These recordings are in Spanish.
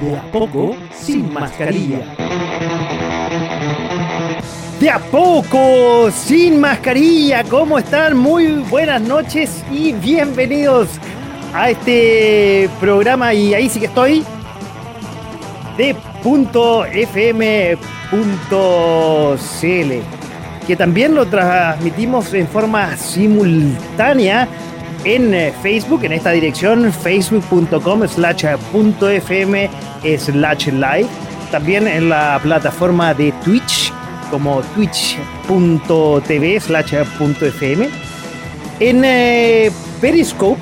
De a poco, sin mascarilla. De a poco, sin mascarilla. ¿Cómo están? Muy buenas noches y bienvenidos a este programa. Y ahí sí que estoy. De .fm.cl que también lo transmitimos en forma simultánea en eh, Facebook, en esta dirección, facebook.com slash fm slash live. También en la plataforma de Twitch, como twitch.tv slash fm. En eh, Periscope,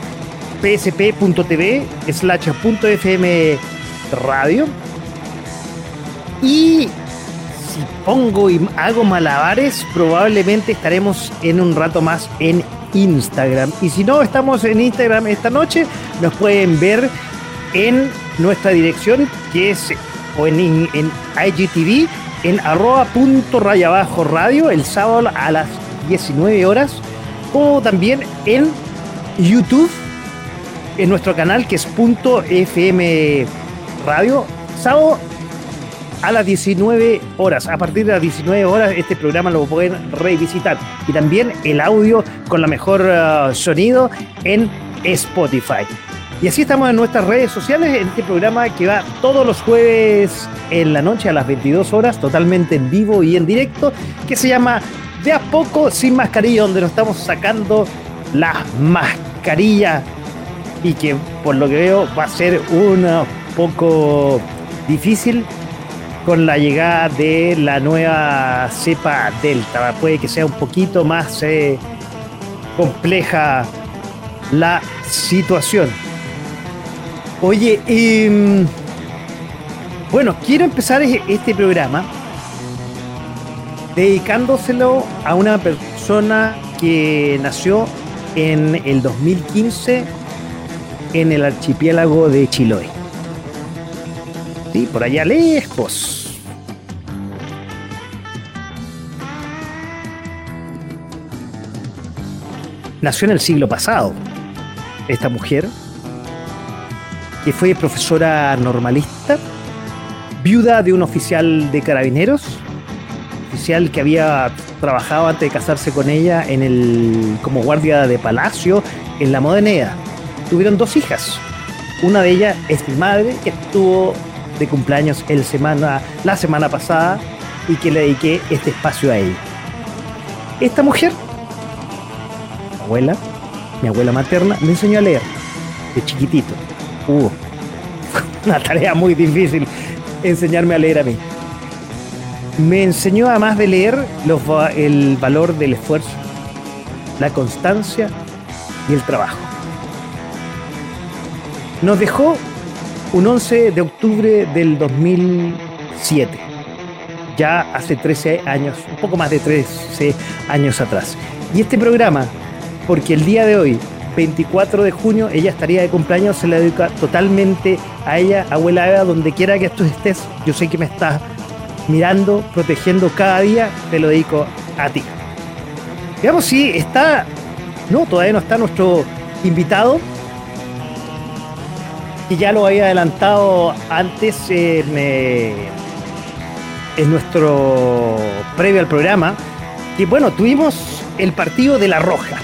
psp.tv slash fm radio. Y si pongo y hago malabares, probablemente estaremos en un rato más en Instagram. Y si no estamos en Instagram esta noche, nos pueden ver en nuestra dirección, que es o en, en IGTV, en arroba punto raya abajo radio, el sábado a las 19 horas, o también en YouTube, en nuestro canal que es punto FM Radio, sábado a las 19 horas. A partir de las 19 horas este programa lo pueden revisitar. Y también el audio con la mejor uh, sonido en Spotify. Y así estamos en nuestras redes sociales, en este programa que va todos los jueves en la noche a las 22 horas, totalmente en vivo y en directo, que se llama De a poco sin mascarilla, donde nos estamos sacando la mascarilla y que por lo que veo va a ser un poco difícil con la llegada de la nueva cepa Delta. Puede que sea un poquito más eh, compleja la situación. Oye, em, bueno, quiero empezar este programa dedicándoselo a una persona que nació en el 2015 en el archipiélago de Chiloé. Sí, por allá lejos. Nació en el siglo pasado esta mujer, que fue profesora normalista, viuda de un oficial de carabineros, oficial que había trabajado antes de casarse con ella en el, como guardia de palacio en la Modeneda. Tuvieron dos hijas. Una de ellas es mi madre, que estuvo de cumpleaños el semana, la semana pasada y que le dediqué este espacio a ella. Esta mujer, mi abuela, mi abuela materna, me enseñó a leer de chiquitito. Hubo una tarea muy difícil enseñarme a leer a mí. Me enseñó además de leer los, el valor del esfuerzo, la constancia y el trabajo. Nos dejó un 11 de octubre del 2007, ya hace 13 años, un poco más de 13 años atrás. Y este programa, porque el día de hoy, 24 de junio, ella estaría de cumpleaños, se le dedica totalmente a ella, abuela Eva, donde quiera que tú estés, yo sé que me estás mirando, protegiendo cada día, te lo dedico a ti. Digamos, si está, no, todavía no está nuestro invitado, y ya lo había adelantado antes en, nuestro previo al programa, que bueno, tuvimos el partido de La Roja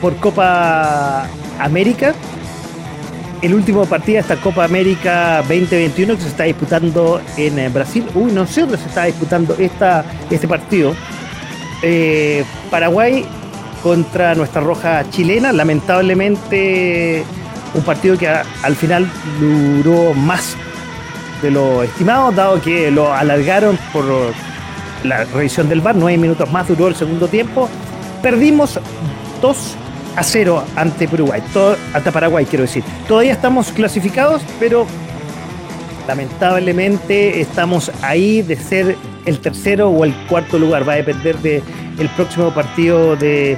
por Copa América, el último partido de esta Copa América 2021 que se está disputando en eh, Brasil. Uy, no sé dónde se está disputando esta, este partido. Eh, Paraguay contra nuestra roja chilena. Lamentablemente un partido que al final duró más de lo estimado, dado que lo alargaron por la revisión del VAR, nueve minutos más duró el segundo tiempo. Perdimos 2 a 0 ante Paraguay, todo, ante Paraguay quiero decir. Todavía estamos clasificados, pero lamentablemente estamos ahí de ser el tercero o el cuarto lugar. Va a depender del el próximo partido de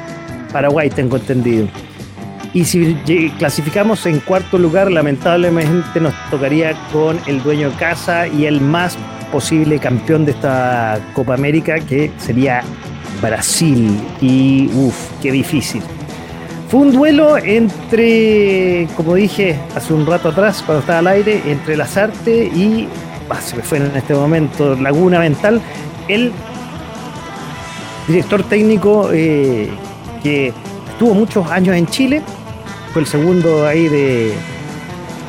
Paraguay, tengo entendido. Y si clasificamos en cuarto lugar, lamentablemente nos tocaría con el dueño de casa y el más posible campeón de esta Copa América, que sería Brasil. Y uff, qué difícil. Fue un duelo entre, como dije hace un rato atrás, cuando estaba al aire, entre Lazarte y, se me fue en este momento, Laguna Mental, el director técnico eh, que estuvo muchos años en Chile, el segundo ahí de...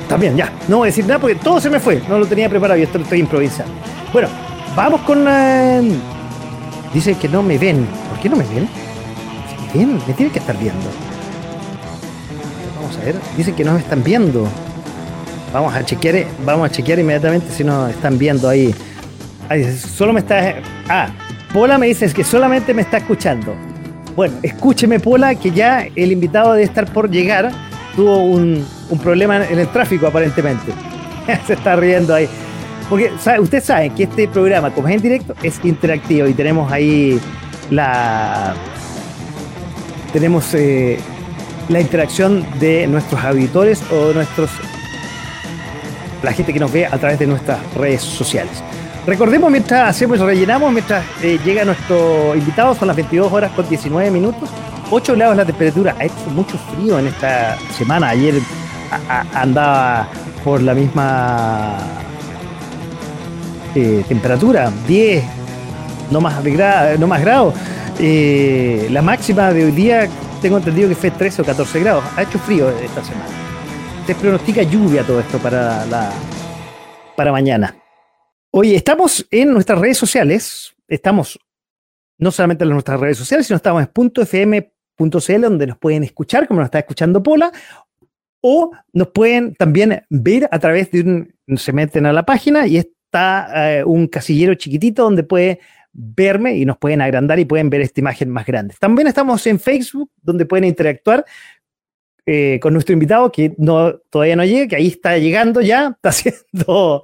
También, ya, no voy a decir nada porque todo se me fue, no lo tenía preparado y esto lo estoy improvisando. Bueno, vamos con la... Dice que no me ven. ¿Por qué no me ven? Me ven, me tiene que estar viendo. Vamos a ver. Dice que no me están viendo. Vamos a chequear, vamos a chequear inmediatamente si nos están viendo ahí. solo me está. Ah, Pola me dice que solamente me está escuchando. Bueno, escúcheme, Pola, que ya el invitado debe estar por llegar. Tuvo un, un problema en el tráfico, aparentemente. Se está riendo ahí. Porque sabe que este programa, como es en directo, es interactivo y tenemos ahí la. Tenemos eh, la interacción de nuestros auditores o nuestros. la gente que nos ve a través de nuestras redes sociales. Recordemos mientras hacemos y rellenamos, mientras eh, llega nuestro invitado, son las 22 horas con 19 minutos, 8 grados la temperatura. Ha hecho mucho frío en esta semana. Ayer andaba por la misma eh, temperatura, 10, no más, no más grados. Eh, la máxima de hoy día tengo entendido que fue 13 o 14 grados. Ha hecho frío esta semana. Se pronostica lluvia todo esto para, para mañana. Oye, estamos en nuestras redes sociales. Estamos no solamente en nuestras redes sociales, sino estamos en .fm.cl donde nos pueden escuchar, como nos está escuchando Pola, o nos pueden también ver a través de un, se meten a la página y es está eh, un casillero chiquitito donde puede verme y nos pueden agrandar y pueden ver esta imagen más grande. También estamos en Facebook, donde pueden interactuar eh, con nuestro invitado que no, todavía no llega, que ahí está llegando ya, está haciendo,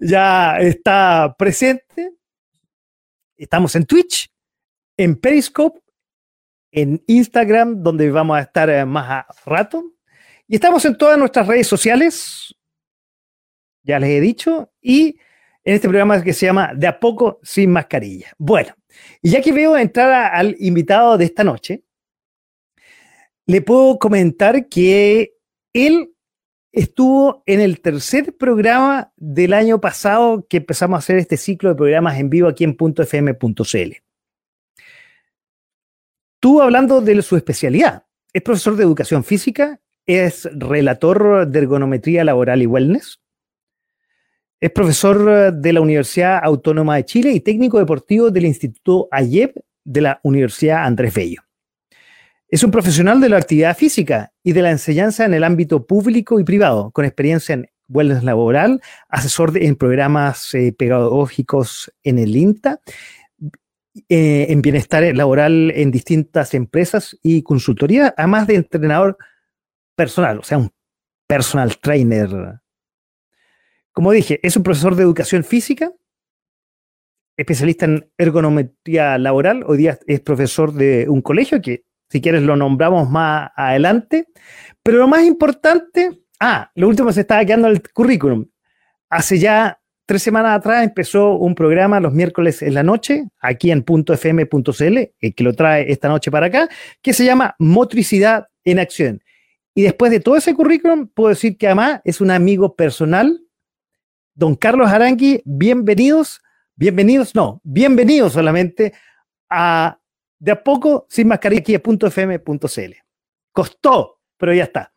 ya está presente. Estamos en Twitch, en Periscope, en Instagram, donde vamos a estar eh, más a rato. Y estamos en todas nuestras redes sociales, ya les he dicho, y en este programa que se llama De a poco sin mascarilla. Bueno, y ya que veo entrar al invitado de esta noche, le puedo comentar que él estuvo en el tercer programa del año pasado que empezamos a hacer este ciclo de programas en vivo aquí en .fm.cl. Estuvo hablando de su especialidad. Es profesor de educación física, es relator de ergonometría laboral y wellness, es profesor de la Universidad Autónoma de Chile y técnico deportivo del Instituto AYEP de la Universidad Andrés Bello. Es un profesional de la actividad física y de la enseñanza en el ámbito público y privado, con experiencia en wellness laboral, asesor en programas eh, pedagógicos en el INTA, eh, en bienestar laboral en distintas empresas y consultoría, además de entrenador personal, o sea, un personal trainer como dije, es un profesor de educación física, especialista en ergonometría laboral. Hoy día es profesor de un colegio que, si quieres, lo nombramos más adelante. Pero lo más importante, ah, lo último se estaba quedando el currículum. Hace ya tres semanas atrás empezó un programa los miércoles en la noche, aquí en .fm.cl, que lo trae esta noche para acá, que se llama Motricidad en Acción. Y después de todo ese currículum, puedo decir que además es un amigo personal Don Carlos Arangui, bienvenidos, bienvenidos, no, bienvenidos solamente a De a poco sin mascarilla aquí .fm.cl. Costó, pero ya está.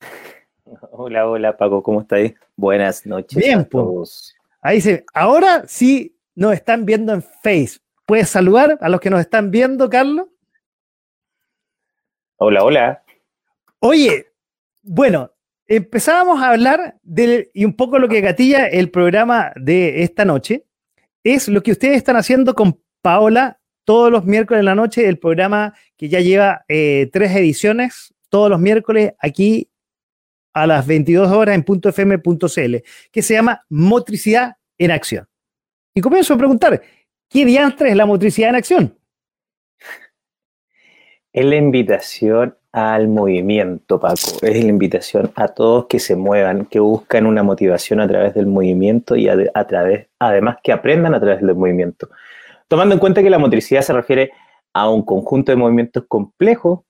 Hola, hola Paco, ¿cómo estáis? Buenas noches Bien, a todos. Ahí se, ahora sí nos están viendo en Face. ¿Puedes saludar a los que nos están viendo, Carlos? Hola, hola. Oye, bueno, empezábamos a hablar de, y un poco lo que gatilla el programa de esta noche, es lo que ustedes están haciendo con Paola todos los miércoles en la noche, el programa que ya lleva eh, tres ediciones, todos los miércoles aquí a las 22 horas en .fm.cl, que se llama Motricidad en Acción. Y comienzo a preguntar, ¿qué diantre es la motricidad en acción? Es la invitación al movimiento, Paco. Es la invitación a todos que se muevan, que buscan una motivación a través del movimiento y a, través, además que aprendan a través del movimiento. Tomando en cuenta que la motricidad se refiere a un conjunto de movimientos complejos,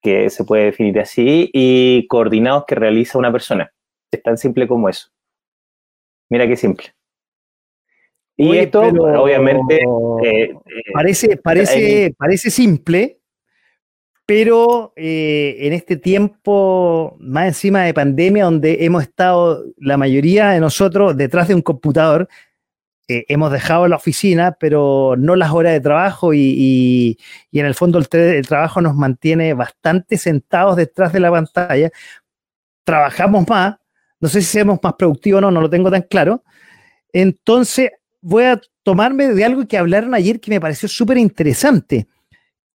que se puede definir así, y coordinados que realiza una persona. Es tan simple como eso. Mira qué simple. Y esto, obviamente. Eh, eh, parece, parece, parece simple, pero eh, en este tiempo, más encima de pandemia, donde hemos estado la mayoría de nosotros detrás de un computador, eh, hemos dejado la oficina, pero no las horas de trabajo y, en el fondo el, trabajo nos mantiene bastante sentados detrás de la pantalla. Trabajamos más, no sé si seamos más productivos o no, no lo tengo tan claro. Entonces, voy a tomarme de algo que hablaron ayer que me pareció súper interesante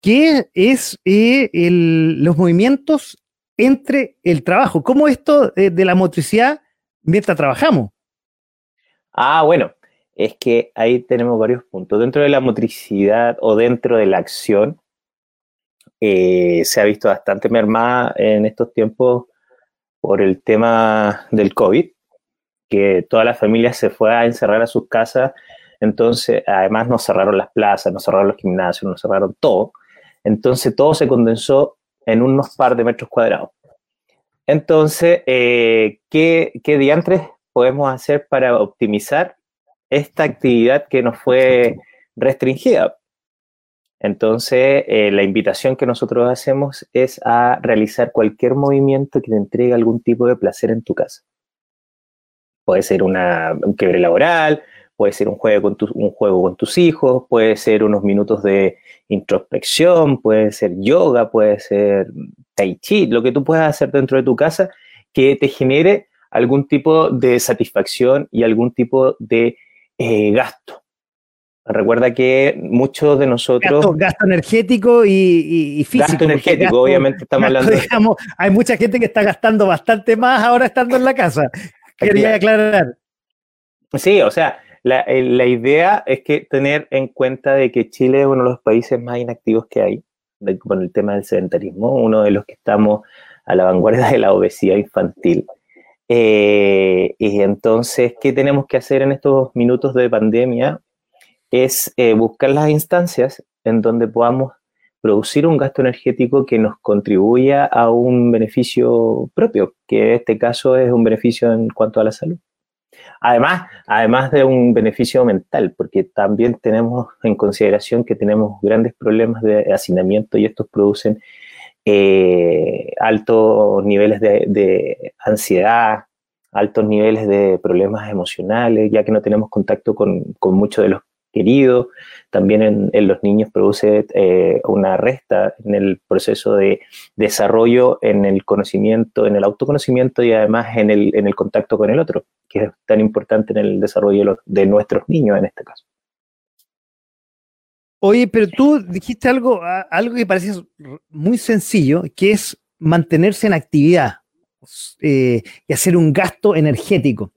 ¿Qué es eh, los movimientos entre el trabajo. ¿Cómo esto eh, de la motricidad mientras trabajamos? Ah, bueno, es que ahí tenemos varios puntos. Dentro de la motricidad o dentro de la acción, eh, se ha visto bastante mermada en estos tiempos por el tema del COVID, que toda la familia se fue a encerrar a sus casas, entonces además nos cerraron las plazas, nos cerraron los gimnasios, nos cerraron todo. Entonces todo se condensó en unos par de metros cuadrados. Entonces, eh, ¿qué, ¿qué diantres podemos hacer para optimizar esta actividad que nos fue restringida? Entonces, eh, la invitación que nosotros hacemos es a realizar cualquier movimiento que te entregue algún tipo de placer en tu casa. Puede ser una, un quiebre laboral, puede ser un juego, con un juego con tus hijos, puede ser unos minutos de introspección, puede ser yoga, puede ser tai chi, lo que tú puedas hacer dentro de tu casa que te genere algún tipo de satisfacción y algún tipo de eh, gasto. Recuerda que muchos de nosotros... Gasto, energético y, físico. Gasto energético, obviamente estamos hablando... hay mucha gente que está gastando bastante más ahora estando en la casa. Quería aclarar. Sí, o sea, eh, la, idea es que tener en cuenta de que Chile es uno de los países más inactivos que hay con el tema del sedentarismo, uno de los que estamos a la vanguardia de la obesidad infantil. Eh, y entonces, ¿qué tenemos que hacer en estos minutos de pandemia? Es eh, buscar las instancias en donde podamos producir un gasto energético que nos contribuya a un beneficio propio, que en este caso es un beneficio en cuanto a la salud. Además, además de un beneficio mental, porque también tenemos en consideración que tenemos grandes problemas de hacinamiento y estos producen eh, altos niveles de, ansiedad, altos niveles de problemas emocionales, ya que no tenemos contacto con, con muchos de los querido, también en, los niños produce eh, una resta en el proceso de desarrollo, en el conocimiento, en el autoconocimiento y además en el, en el contacto con el otro, que es tan importante en el desarrollo de, nuestros niños en este caso. Oye, pero tú dijiste algo, algo que parece muy sencillo, que es mantenerse en actividad eh, y hacer un gasto energético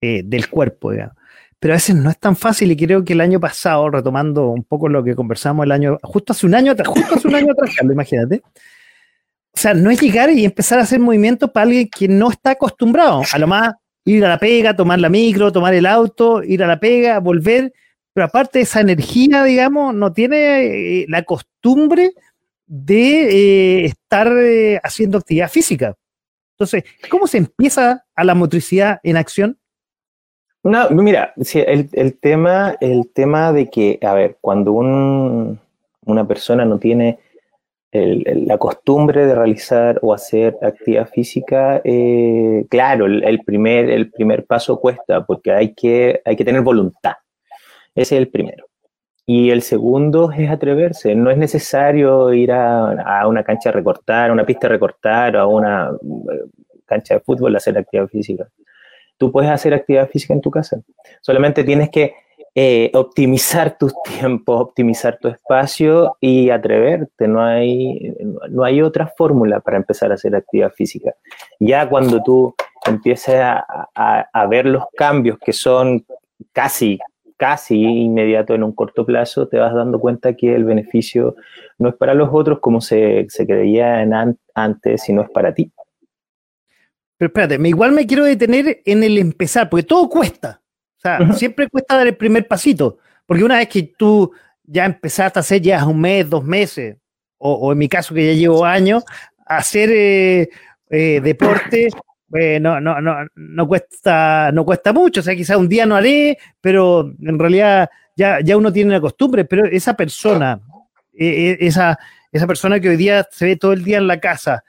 eh, del cuerpo, digamos pero a veces no es tan fácil y creo que el año pasado, retomando un poco lo que conversamos el año, justo hace un año atrás, justo hace un año atrás, imagínate. O sea, no es llegar y empezar a hacer movimientos para alguien que no está acostumbrado. A lo más ir a la pega, tomar la micro, tomar el auto, ir a la pega, volver. Pero aparte esa energía, digamos, no tiene eh, la costumbre de eh, estar eh, haciendo actividad física. Entonces, ¿cómo se empieza a la motricidad en acción? No, mira, el, tema, el tema de que, a ver, cuando una persona no tiene la costumbre de realizar o hacer actividad física, eh, claro, el, primer, el primer paso cuesta porque hay que, hay que tener voluntad. Ese es el primero. Y el segundo es atreverse. No es necesario ir a, a una cancha a recortar, a una pista a recortar, o a una eh, cancha de fútbol a hacer actividad física tú puedes hacer actividad física en tu casa. Solamente tienes que eh, optimizar tus tiempos, optimizar tu espacio y atreverte. No hay, no hay otra fórmula para empezar a hacer actividad física. Ya cuando tú empieces a, ver los cambios que son casi, casi inmediatos en un corto plazo, te vas dando cuenta que el beneficio no es para los otros como se, se creía en antes, sino es para ti. Pero espérate, igual me quiero detener en el empezar, porque todo cuesta. Siempre cuesta dar el primer pasito, porque una vez que tú ya empezaste a hacer ya un mes, dos meses, o, en mi caso que ya llevo años, hacer eh, eh, deporte, eh, no, no, no, no, cuesta, no cuesta mucho, o sea, quizás un día no haré, pero en realidad ya, ya uno tiene la costumbre, pero esa persona, esa, esa persona que hoy día se ve todo el día en la casa,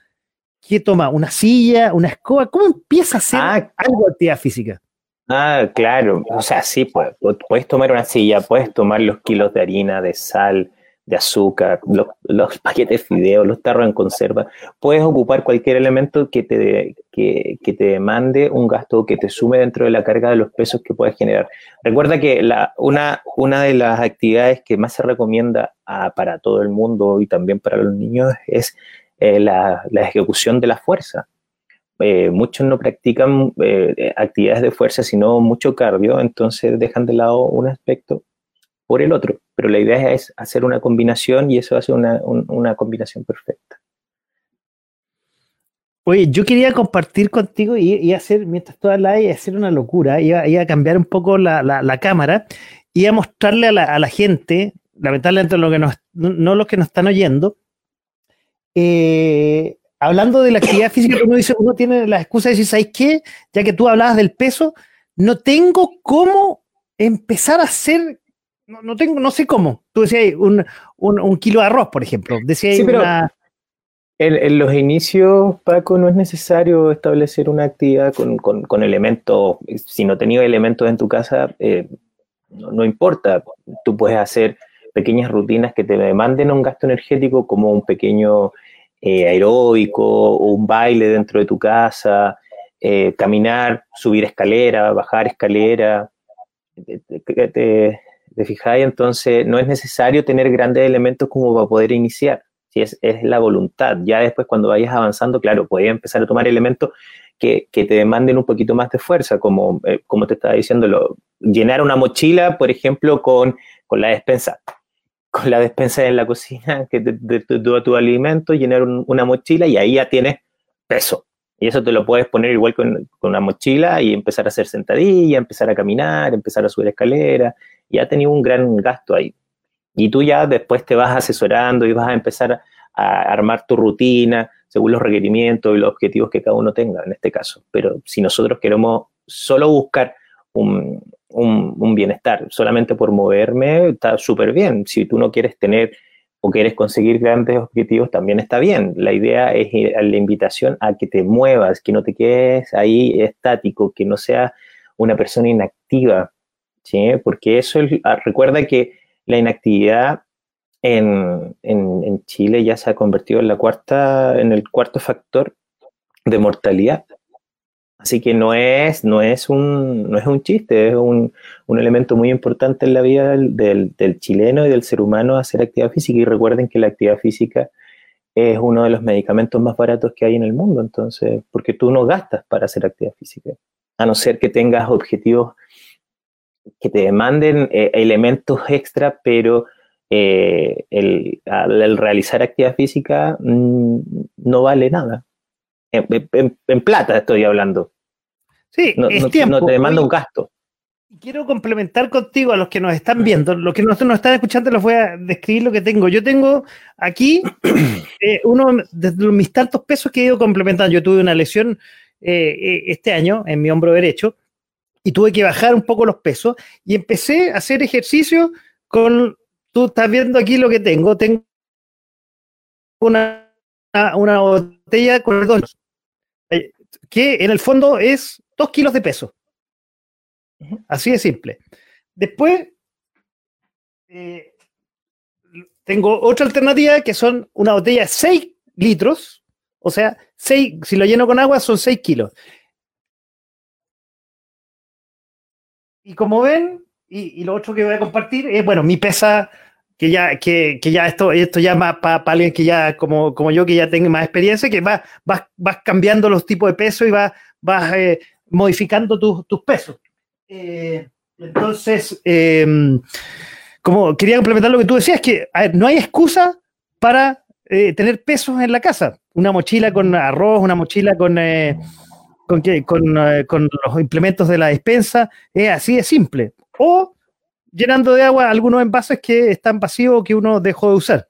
¿qué toma? ¿Una silla? ¿Una escoba? ¿Cómo empieza a hacer ah, algo de actividad física? Ah, claro. O sea, sí, pues, puedes tomar una silla, puedes tomar los kilos de harina, de sal, de azúcar, los, paquetes de fideos, los tarros en conserva. Puedes ocupar cualquier elemento que te, que, te demande un gasto que te sume dentro de la carga de los pesos que puedes generar. Recuerda que una, una de las actividades que más se recomienda para todo el mundo y también para los niños es eh, la, la ejecución de la fuerza. Eh, muchos no practican eh, actividades de fuerza, sino mucho cardio, entonces dejan de lado un aspecto por el otro. Pero la idea es hacer una combinación y eso hace una, una combinación perfecta. Oye, yo quería compartir contigo y, hacer, mientras tú hablas, y hacer una locura, iba, a cambiar un poco la, la, cámara y a mostrarle a la, a la gente, lamentablemente lo que nos, no los que nos están oyendo, eh, hablando de la actividad física, uno dice, uno tiene la excusa de decir, ¿sabes qué? Ya que tú hablabas del peso, no tengo cómo empezar a hacer, no, tengo, no sé cómo. Tú decías un, un, kilo de arroz, por ejemplo. Decías en, los inicios, Paco, no es necesario establecer una actividad con, con, elementos, si no tenías elementos en tu casa, eh, no, no importa, tú puedes hacer pequeñas rutinas que te demanden un gasto energético como un pequeño eh, aeróbico o un baile dentro de tu casa, eh, caminar, subir escalera, bajar escalera. Te, te, fijáis, entonces no es necesario tener grandes elementos como para poder iniciar. Si es, es la voluntad. Ya después, cuando vayas avanzando, claro, puedes empezar a tomar elementos que, que, te demanden un poquito más de fuerza, como, eh, como te estaba diciendo, llenar una mochila, por ejemplo, con, con la despensa con la despensa en la cocina que de, tu alimento, llenar una mochila y ahí ya tienes peso. Y eso te lo puedes poner igual con, una mochila y empezar a hacer sentadilla, empezar a caminar, empezar a subir escalera. Ya has tenido un gran gasto ahí. Y tú ya después te vas asesorando y vas a empezar a armar tu rutina según los requerimientos y los objetivos que cada uno tenga en este caso. Pero si nosotros queremos solo buscar un, un, bienestar. Solamente por moverme está súper bien. Si tú no quieres tener o quieres conseguir grandes objetivos, también está bien. La idea es la invitación a que te muevas, que no te quedes ahí estático, que no seas una persona inactiva, ¿sí? Porque eso es, ah, recuerda que la inactividad en, en, en, Chile ya se ha convertido en la cuarta, en el cuarto factor de mortalidad Así que no es, no es, un, no es un chiste, es un, un elemento muy importante en la vida del, del, chileno y del ser humano hacer actividad física. Y recuerden que la actividad física es uno de los medicamentos más baratos que hay en el mundo, entonces, porque tú no gastas para hacer actividad física, a no ser que tengas objetivos que te demanden eh, elementos extra, pero eh, el, al, realizar actividad física mm, no vale nada. En, plata estoy hablando. Sí, no, es tiempo. no te demanda un gasto. Quiero complementar contigo a los que nos están viendo. Los que nos, nos están escuchando les voy a describir lo que tengo. Yo tengo aquí eh, uno de mis tantos pesos que he ido complementando. Yo tuve una lesión eh, eh, este año en mi hombro derecho y tuve que bajar un poco los pesos y empecé a hacer ejercicio con, tú estás viendo aquí lo que tengo, tengo una, una botella con dos, que en el fondo es dos kilos de peso. Así de simple. Después, eh, tengo otra alternativa que son una botella de 6 litros, o sea, 6, si lo lleno con agua son 6 kilos. Y como ven, y, lo otro que voy a compartir es, bueno, mi pesa, que ya, que, ya esto, esto ya más para alguien que ya, como, como yo, que ya tenga más experiencia, que vas, vas cambiando los tipos de peso y vas, vas eh, modificando tus pesos. Eh, entonces, em, como quería complementar lo que tú decías, que no hay excusa para eh, tener pesos en la casa. Una mochila con arroz, una mochila con, con, con, con los implementos de la despensa, es así de simple o llenando de agua algunos envases que están vacíos que uno dejó de usar.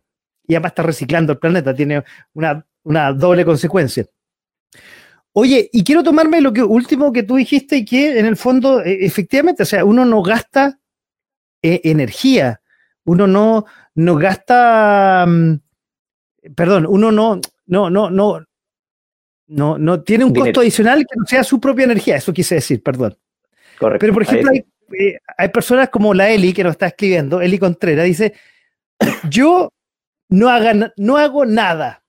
Y además está reciclando el planeta, tiene una, doble consecuencia. Oye, y quiero tomarme lo que último que tú dijiste y que en el fondo, e, efectivamente, o sea, uno no gasta eh, energía, uno no, no gasta, mm, perdón, uno no, no, no, no, no, no tiene un costo adicional que no sea su propia energía, eso quise decir, perdón. Correcto. Pero por ejemplo, hay, eh, hay personas como la Eli que nos está escribiendo, Eli Contreras, dice, yo no, haga, no hago nada.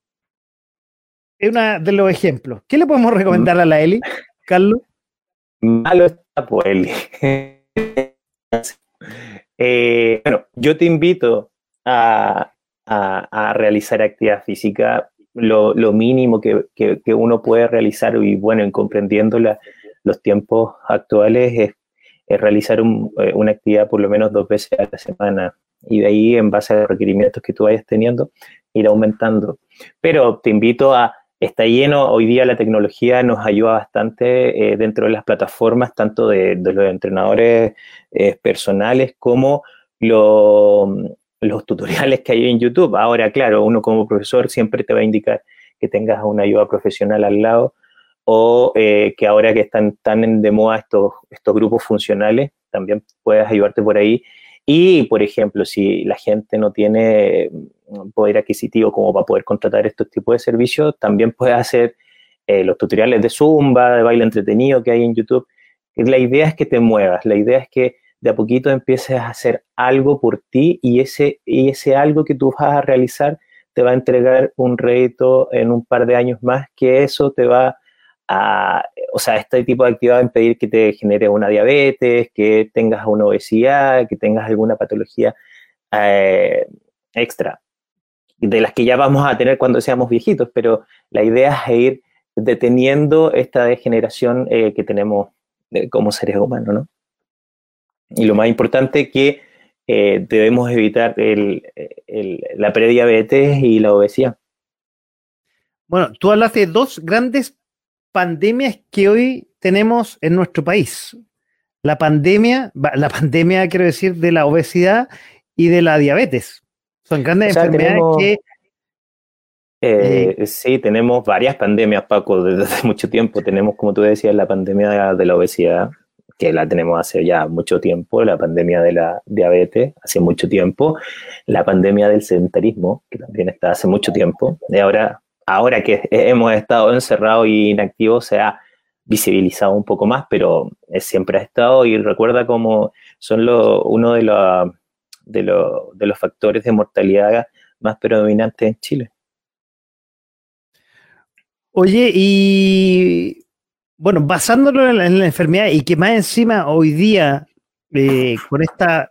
Es uno de los ejemplos. ¿Qué le podemos recomendar a la Eli, Carlos? Malo está por Eli. Eh, bueno, yo te invito a, realizar actividad física lo, mínimo que, uno puede realizar y bueno, en comprendiendo los tiempos actuales es realizar eh, una actividad por lo menos dos veces a la semana y de ahí, en base a los requerimientos que tú vayas teniendo, ir aumentando. Pero te invito a, está lleno, hoy día la tecnología nos ayuda bastante eh, dentro de las plataformas, tanto de, los entrenadores eh, personales como los tutoriales que hay en YouTube. Ahora, claro, uno como profesor siempre te va a indicar que tengas una ayuda profesional al lado o eh, que ahora que están tan de moda estos, estos grupos funcionales, también puedes ayudarte por ahí. Y, por ejemplo, si la gente no tiene mm, poder adquisitivo como para poder contratar estos tipos de servicios, también puedes hacer eh, los tutoriales de Zumba, de baile entretenido que hay en YouTube. La idea es que te muevas, la idea es que de a poquito empieces a hacer algo por ti y ese, y ese algo que tú vas a realizar te va a entregar un rédito en un par de años más, que eso te va o sea, este tipo de actividad va a impedir que te genere una diabetes, que tengas una obesidad, que tengas alguna patología eh, extra, de las que ya vamos a tener cuando seamos viejitos, pero la idea es ir deteniendo esta degeneración eh, que tenemos como seres humanos, ¿no? Y lo más importante que eh, debemos evitar la prediabetes y la obesidad. Bueno, tú hablaste de dos grandes pandemias que hoy tenemos en nuestro país. La pandemia, la pandemia quiero decir, de la obesidad y de la diabetes. Son grandes enfermedades que... Eh, eh, sí, tenemos varias pandemias, Paco, desde hace mucho tiempo. Tenemos, como tú decías, la pandemia de la obesidad, que la tenemos hace ya mucho tiempo, la pandemia de la diabetes, hace mucho tiempo, la pandemia del sedentarismo, que también está hace mucho tiempo, y ahora ahora que hemos estado encerrados y inactivos se ha visibilizado un poco más, pero siempre ha estado y recuerda cómo son uno de, de, los factores de mortalidad más predominantes en Chile. Oye, y bueno, basándolo en la, enfermedad y que más encima hoy día, eh, con esta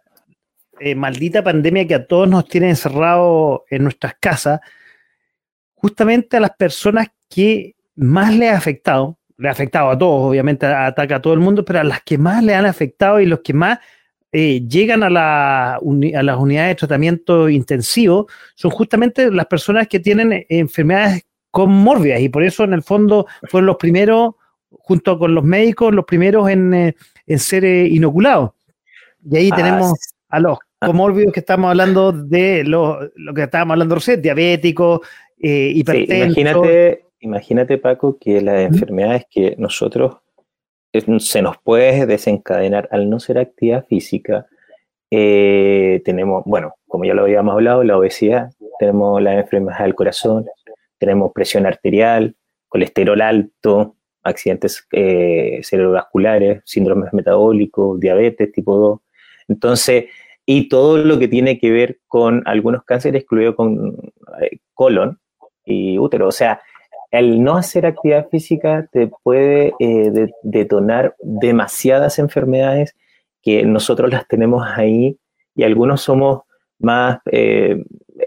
eh, maldita pandemia que a todos nos tiene encerrados en nuestras casas, justamente a las personas que más le ha afectado, le ha afectado a todos, obviamente ataca a todo el mundo, pero a las que más le han afectado y los que más eh, llegan a, la, a, las unidades de tratamiento intensivo son justamente las personas que tienen enfermedades conmórbidas y por eso en el fondo fueron los primeros, junto con los médicos, los primeros en, eh, ser eh, inoculados. Y ahí tenemos a los ah. comórbidos que estamos hablando de lo, lo que estábamos hablando recién, diabéticos, eh, imagínate, imagínate, Paco, que las enfermedades que nosotros se nos puede desencadenar al no ser actividad física, eh, tenemos, bueno, como ya lo habíamos hablado, la obesidad, tenemos las enfermedades del corazón, tenemos presión arterial, colesterol alto, accidentes eh, cerebrovasculares, síndromes metabólicos, diabetes tipo 2. Entonces, y todo lo que tiene que ver con algunos cánceres, incluido con colon, y útero. O sea, el no hacer actividad física te puede eh, detonar demasiadas enfermedades que nosotros las tenemos ahí y algunos somos más, eh,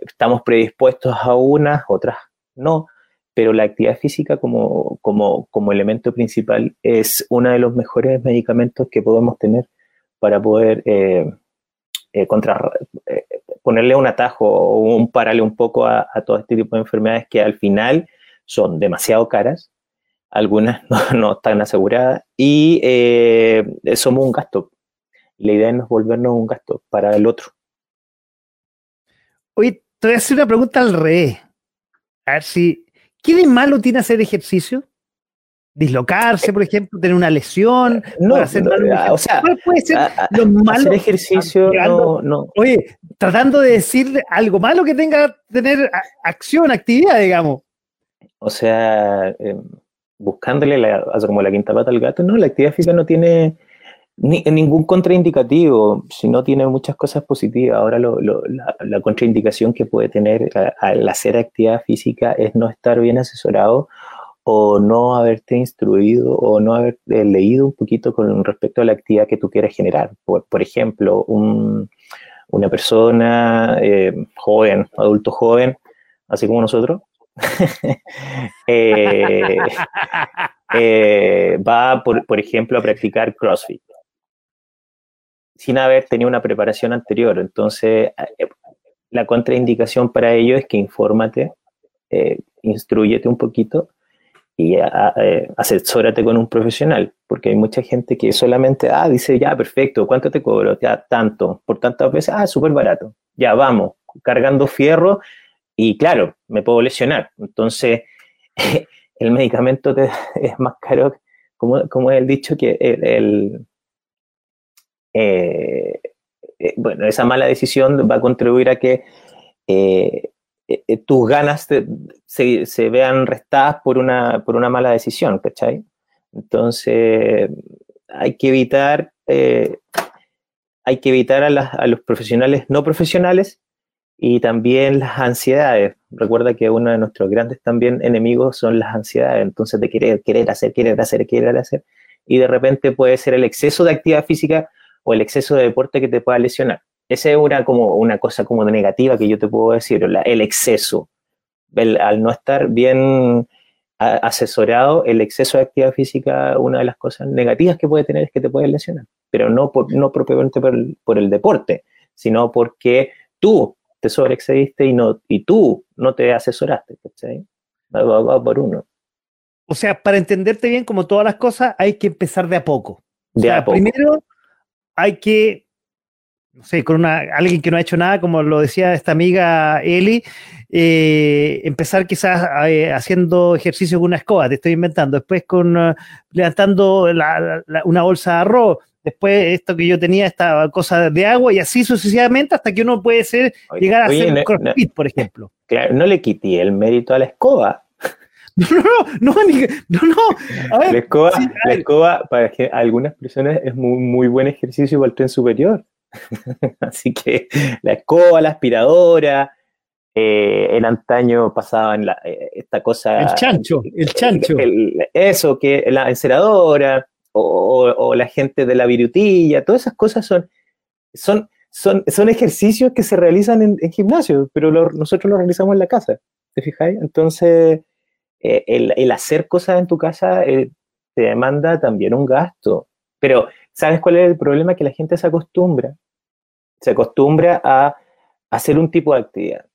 estamos predispuestos a unas, otras no, pero la actividad física como, como, como elemento principal es uno de los mejores medicamentos que podemos tener para poder eh, eh, contra, ponerle un atajo o un parale un poco a, todo este tipo de enfermedades que al final son demasiado caras, algunas no, están aseguradas y somos un gasto. La idea es no volvernos un gasto para el otro. Oye, te voy a hacer una pregunta al revés. A ver si. ¿Qué de malo tiene hacer ejercicio? dislocarse, por ejemplo, tener una lesión, no, hacer o sea, ¿cuál puede ser lo malo? Hacer ejercicio, no, no. Oye, tratando de decir algo malo que tenga tener acción, actividad, digamos. O sea, eh, buscándole la, como la quinta pata al gato, no, la actividad física no tiene ni, ningún contraindicativo, si no tiene muchas cosas positivas. Ahora la, contraindicación que puede tener al hacer actividad física es no estar bien asesorado o no haberte instruido o no haber eh, leído un poquito con respecto a la actividad que tú quieres generar. Por, por ejemplo, una persona eh, joven, adulto joven, así como nosotros, eh, va, por, por, ejemplo, a practicar CrossFit sin haber tenido una preparación anterior. Entonces, eh, la contraindicación para ello es que infórmate, eh, instruyete un poquito y eh, asesórate con un profesional, porque hay mucha gente que solamente, ah, dice, ya, perfecto, ¿cuánto te cobro? Ya, tanto, por tantas veces, ah, súper barato, ya, vamos, cargando fierro y claro, me puedo lesionar. Entonces, el medicamento es más caro, como, como es el dicho, que el eh, bueno, esa mala decisión va a contribuir a que eh, tus ganas se, vean restadas por una, por una mala decisión, ¿cachai? Entonces, hay que evitar, hay que evitar a, a, los profesionales no profesionales y también las ansiedades. Recuerda que uno de nuestros grandes también enemigos son las ansiedades, entonces de querer, querer hacer, querer hacer, querer hacer, y de repente puede ser el exceso de actividad física o el exceso de deporte que te pueda lesionar. Esa es una, como, una cosa como negativa que yo te puedo decir, el exceso. al no estar bien asesorado, el exceso de actividad física, una de las cosas negativas que puede tener es que te puede lesionar, pero no, por, no propiamente por el, deporte, sino porque tú te sobreexcediste y, no, y tú no te asesoraste. Va, por uno. O sea, para entenderte bien, como todas las cosas, hay que empezar de a poco. De a poco. Primero, hay que, no sé, con una, alguien que no ha hecho nada, como lo decía esta amiga Eli, eh, empezar quizás eh, haciendo ejercicio con una escoba, te estoy inventando, después con uh, levantando una bolsa de arroz, después esto que yo tenía, esta cosa de agua, y así sucesivamente hasta que uno puede ser, llegar a hacer un crossfit, por ejemplo. Claro, no le quité el mérito a la escoba. No, no, no, no, no. la escoba, la escoba para algunas personas es muy, muy buen ejercicio para el tren superior. Así que la escoba, la aspiradora, eh, el antaño pasaban la, eh, esta cosa. El chancho, el chancho. eso, que la enceradora o, la gente de la virutilla, todas esas cosas son, son, son, son ejercicios que se realizan en, gimnasio, pero nosotros los realizamos en la casa. ¿Te fijáis? Entonces, eh, el, hacer cosas en tu casa eh, te demanda también un gasto. Pero, ¿sabes cuál es el problema? Que la gente se acostumbra. Se acostumbra a hacer un tipo de actividad.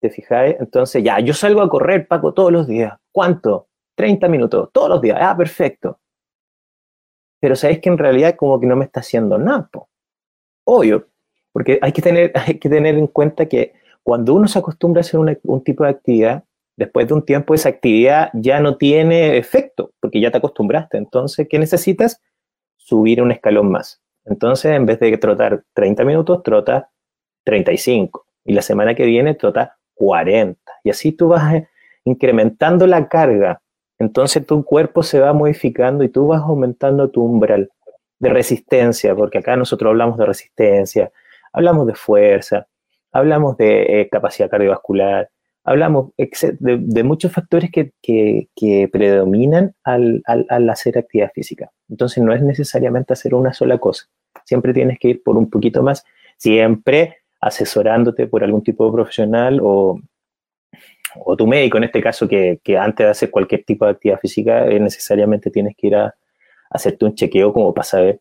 ¿Te fijáis? Entonces, ya, yo salgo a correr, Paco, todos los días. ¿Cuánto? 30 minutos, todos los días. Ah, perfecto. Pero sabéis que en realidad como que no me está haciendo nada. Obvio. Porque hay que, tener, hay que tener en cuenta que cuando uno se acostumbra a hacer un tipo de actividad, después de un tiempo esa actividad ya no tiene efecto, porque ya te acostumbraste. Entonces, ¿qué necesitas? Subir un escalón más. Entonces, en vez de trotar 30 minutos, trota 35. Y la semana que viene trota 40. Y así tú vas eh, incrementando la carga. Entonces tu cuerpo se va modificando y tú vas aumentando tu umbral de resistencia, porque acá nosotros hablamos de resistencia, hablamos de fuerza, hablamos de eh, capacidad cardiovascular, hablamos de, muchos factores que, predominan al, hacer actividad física. Entonces no es necesariamente hacer una sola cosa, Siempre tienes que ir por un poquito más, siempre asesorándote por algún tipo de profesional o, o tu médico, en este caso, que, antes de hacer cualquier tipo de actividad física, eh, necesariamente tienes que ir a, hacerte un chequeo como para saber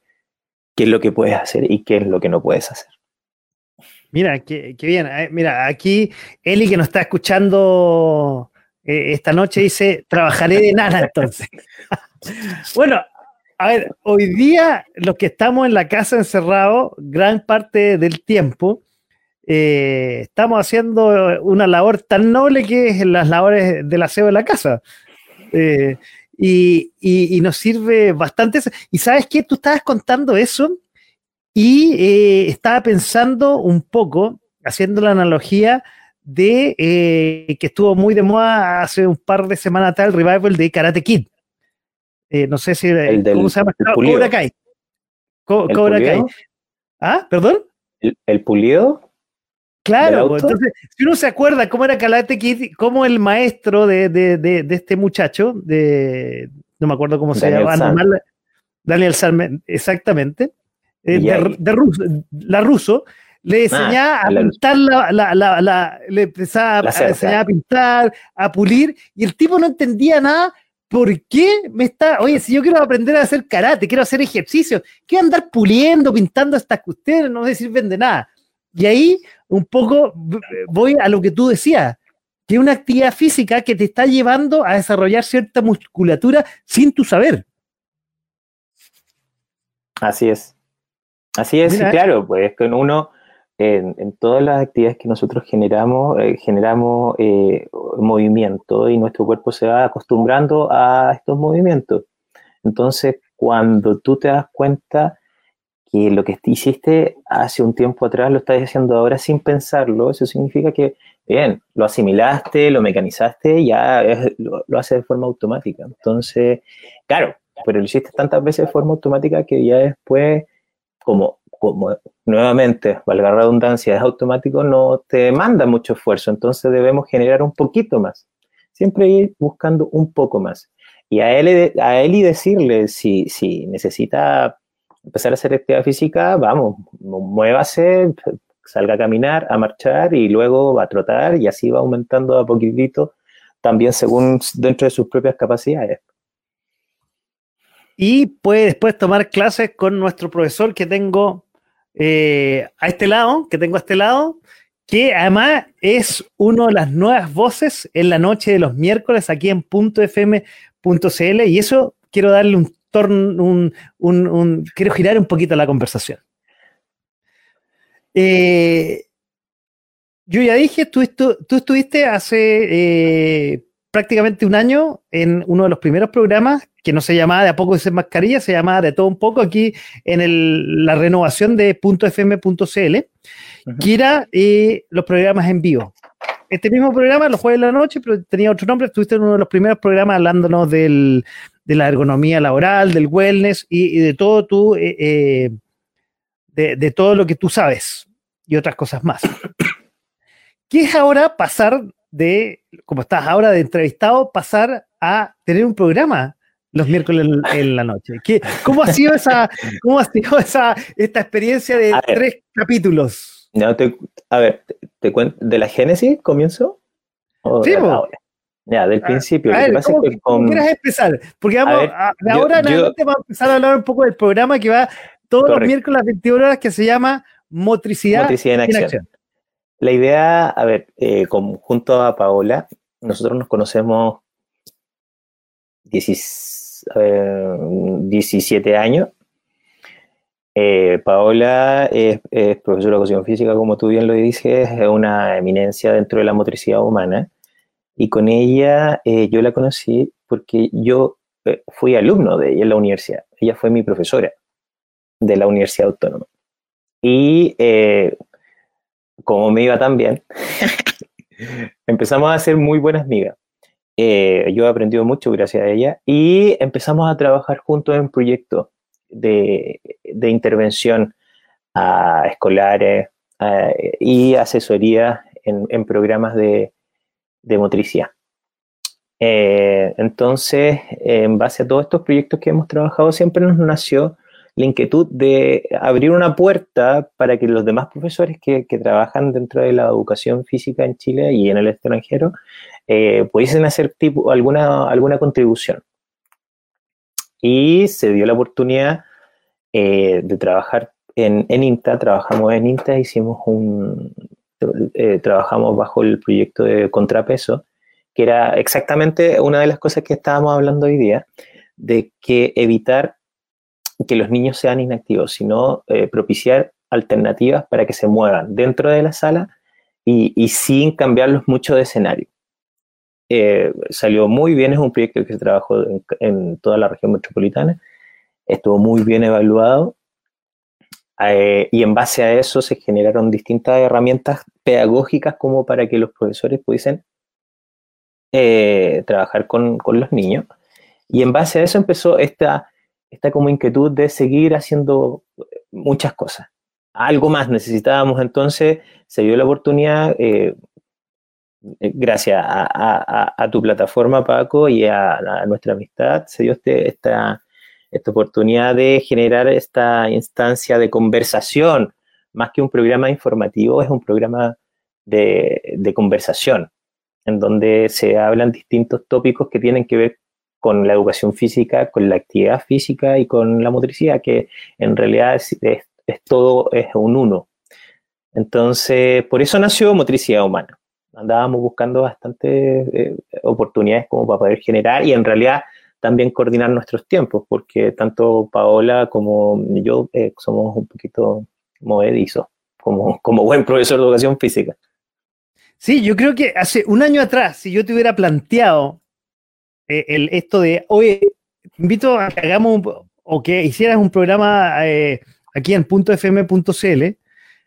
qué es lo que puedes hacer y qué es lo que no puedes hacer. Mira, qué, bien. Eh, mira, aquí Eli que nos está escuchando eh, esta noche dice, trabajaré de nada entonces. bueno, a ver, hoy día los que estamos en la casa encerrados, gran parte del tiempo, eh, estamos haciendo una labor tan noble que es las labores del aseo de la casa. y, nos sirve bastante. Y sabes qué, tú estabas contando eso y eh, estaba pensando un poco, haciendo la analogía de eh, que estuvo muy de moda hace un par de semanas atrás el revival de Karate Kid. Eh, no sé si. El ¿Cómo se llama? Cobra Kai. Cobra Kai. ¿Ah? ¿Perdón? ¿El, pulido? Claro, pues, entonces, si uno se acuerda cómo era Karate Kid, cómo el maestro de, de, de, de este muchacho, de no me acuerdo cómo se llama, Daniel Salmen, exactamente, eh, de, ruso, la ruso, le ah, enseñaba a pintar la, la, la, le empezaba a, enseñar a pintar, a pulir, y el tipo no entendía nada. ¿Por qué me está? Oye, si yo quiero aprender a hacer karate, quiero hacer ejercicio, quiero andar puliendo, pintando estas cuestiones, no me sirven de nada. Y ahí un poco voy a lo que tú decías, que es una actividad física que te está llevando a desarrollar cierta musculatura sin tu saber. Así es. Así es, claro, pues con uno, en, todas las actividades que nosotros generamos, eh, generamos eh, movimiento y nuestro cuerpo se va acostumbrando a estos movimientos. Entonces, cuando tú te das cuenta que lo que hiciste hace un tiempo atrás lo estás haciendo ahora sin pensarlo, eso significa que, bien, lo asimilaste, lo mecanizaste, ya lo, lo haces de forma automática. Entonces, claro, pero lo hiciste tantas veces de forma automática que ya después como, como nuevamente, valga la redundancia, es automático, no te demanda mucho esfuerzo, entonces debemos generar un poquito más. Siempre ir buscando un poco más. Y a él, a él y decirle, si, si necesita empezar a hacer actividad física, vamos, muévase, salga a caminar, a marchar y luego va a trotar y así va aumentando a poquitito, también según dentro de sus propias capacidades y puede después tomar clases con nuestro profesor que tengo eh, a este lado, que tengo a este lado, que además es una de las nuevas voces en la noche de los miércoles aquí en .fm.cl y eso quiero darle un torno, un, quiero girar un poquito la conversación. Eh, yo ya dije, tú, tú estuviste hace eh, prácticamente un año en uno de los primeros programas que no se llamaba de a poco de mascarilla, se llamaba de todo un poco aquí en la renovación de .fm.cl, que era eh, los programas en vivo. Este mismo programa, los jueves de la noche, pero tenía otro nombre, estuviste en uno de los primeros programas hablándonos de la ergonomía laboral, del wellness y, de todo tu, eh, eh, de, de todo lo que tú sabes y otras cosas más. ¿Qué es ahora pasar de, como estás ahora de entrevistado, pasar a tener un programa los miércoles en, la noche. ¿Qué, ¿Cómo ha sido esa, cómo ha sido esa, esta experiencia de tres capítulos? No, a ver, te, cuento, ¿de la Génesis comienzo? Sí, Ya, del principio. ¿cómo, quieras empezar? Porque vamos, de ahora en adelante vamos a empezar a hablar un poco del programa que va todos los miércoles a las 21 horas que se llama Motricidad, en, acción. La idea, a ver, eh, junto a Paola, nosotros nos conocemos 17 años. Eh, Paola es, profesora de educación física, como tú bien lo dices, es una eminencia dentro de la motricidad humana. Y con ella eh, yo la conocí porque yo fui alumno de ella en la universidad. Ella fue mi profesora de la Universidad Autónoma. Y como me iba tan bien, empezamos a ser muy buenas amigas. Eh, yo he aprendido mucho gracias a ella y empezamos a trabajar juntos en proyectos de, de intervención a escolares y asesoría en, en programas de, de motricidad. Eh, entonces, en base a todos estos proyectos que hemos trabajado, siempre nos nació la inquietud de abrir una puerta para que los demás profesores que, trabajan dentro de la educación física en Chile y en el extranjero eh, pudiesen hacer tipo, alguna, alguna contribución. Y se dio la oportunidad eh, de trabajar en, en, INTA, trabajamos en INTA, hicimos un, eh, trabajamos bajo el proyecto de contrapeso, que era exactamente una de las cosas que estábamos hablando hoy día, de que evitar que los niños sean inactivos, sino eh, propiciar alternativas para que se muevan dentro de la sala y, sin cambiarlos mucho de escenario. Eh, salió muy bien, es un proyecto que se trabajó en, toda la región metropolitana, estuvo muy bien evaluado eh, y en base a eso se generaron distintas herramientas pedagógicas como para que los profesores pudiesen trabajar con, con los niños. Y en base a eso empezó esta esta como inquietud de seguir haciendo muchas cosas. Algo más necesitábamos, entonces se dio la oportunidad, eh, gracias a, tu plataforma, Paco, y a, nuestra amistad, se dio este, esta, esta oportunidad de generar esta instancia de conversación, más que un programa informativo, es un programa de, de conversación, en donde se hablan distintos tópicos que tienen que ver con la educación física, con la actividad física y con la motricidad, que en realidad es, todo, es un uno. Entonces, por eso nació Motricidad Humana. Andábamos buscando bastantes eh, oportunidades como para poder generar y en realidad también coordinar nuestros tiempos, porque tanto Paola como yo eh, somos un poquito movedizos, como, como buen profesor de educación física. Sí, yo creo que hace un año atrás, si yo te hubiera planteado el, esto de, oye, invito a que hagamos o que hicieras un programa eh, aquí en .fm.cl,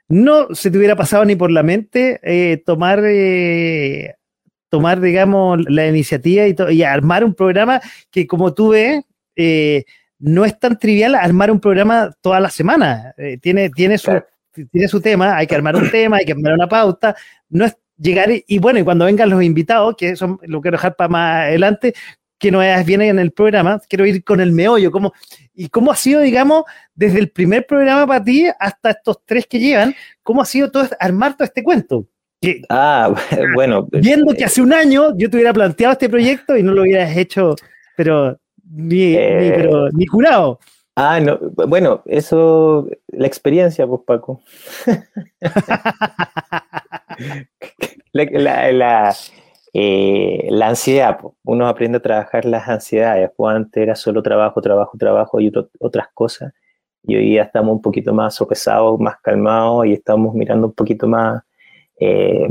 no se te hubiera pasado ni por la mente eh, tomar, tomar, digamos, la iniciativa y, armar un programa que, como tú ves, no es tan trivial armar un programa toda la semana. tiene, tiene, su, tiene su tema, hay que armar un tema, hay que armar una pauta. No es llegar y, bueno, y cuando vengan los invitados, que eso lo quiero dejar para más adelante, que no viene en el programa, quiero ir con el meollo, como, y cómo ha sido, digamos, desde el primer programa para ti hasta estos tres que llevan, cómo ha sido todo armar todo este cuento. ah, bueno. Viendo que hace un año yo te hubiera planteado este proyecto y no lo hubieras hecho, pero ni, ni, eh, pero, ni curado. Ah, no, bueno, eso, la experiencia, pues Paco. la, eh, la ansiedad, uno aprende a trabajar las ansiedades, pues antes era solo trabajo, trabajo, trabajo y otras cosas, y hoy día estamos un poquito más sopesados, más calmados y estamos mirando un poquito más eh,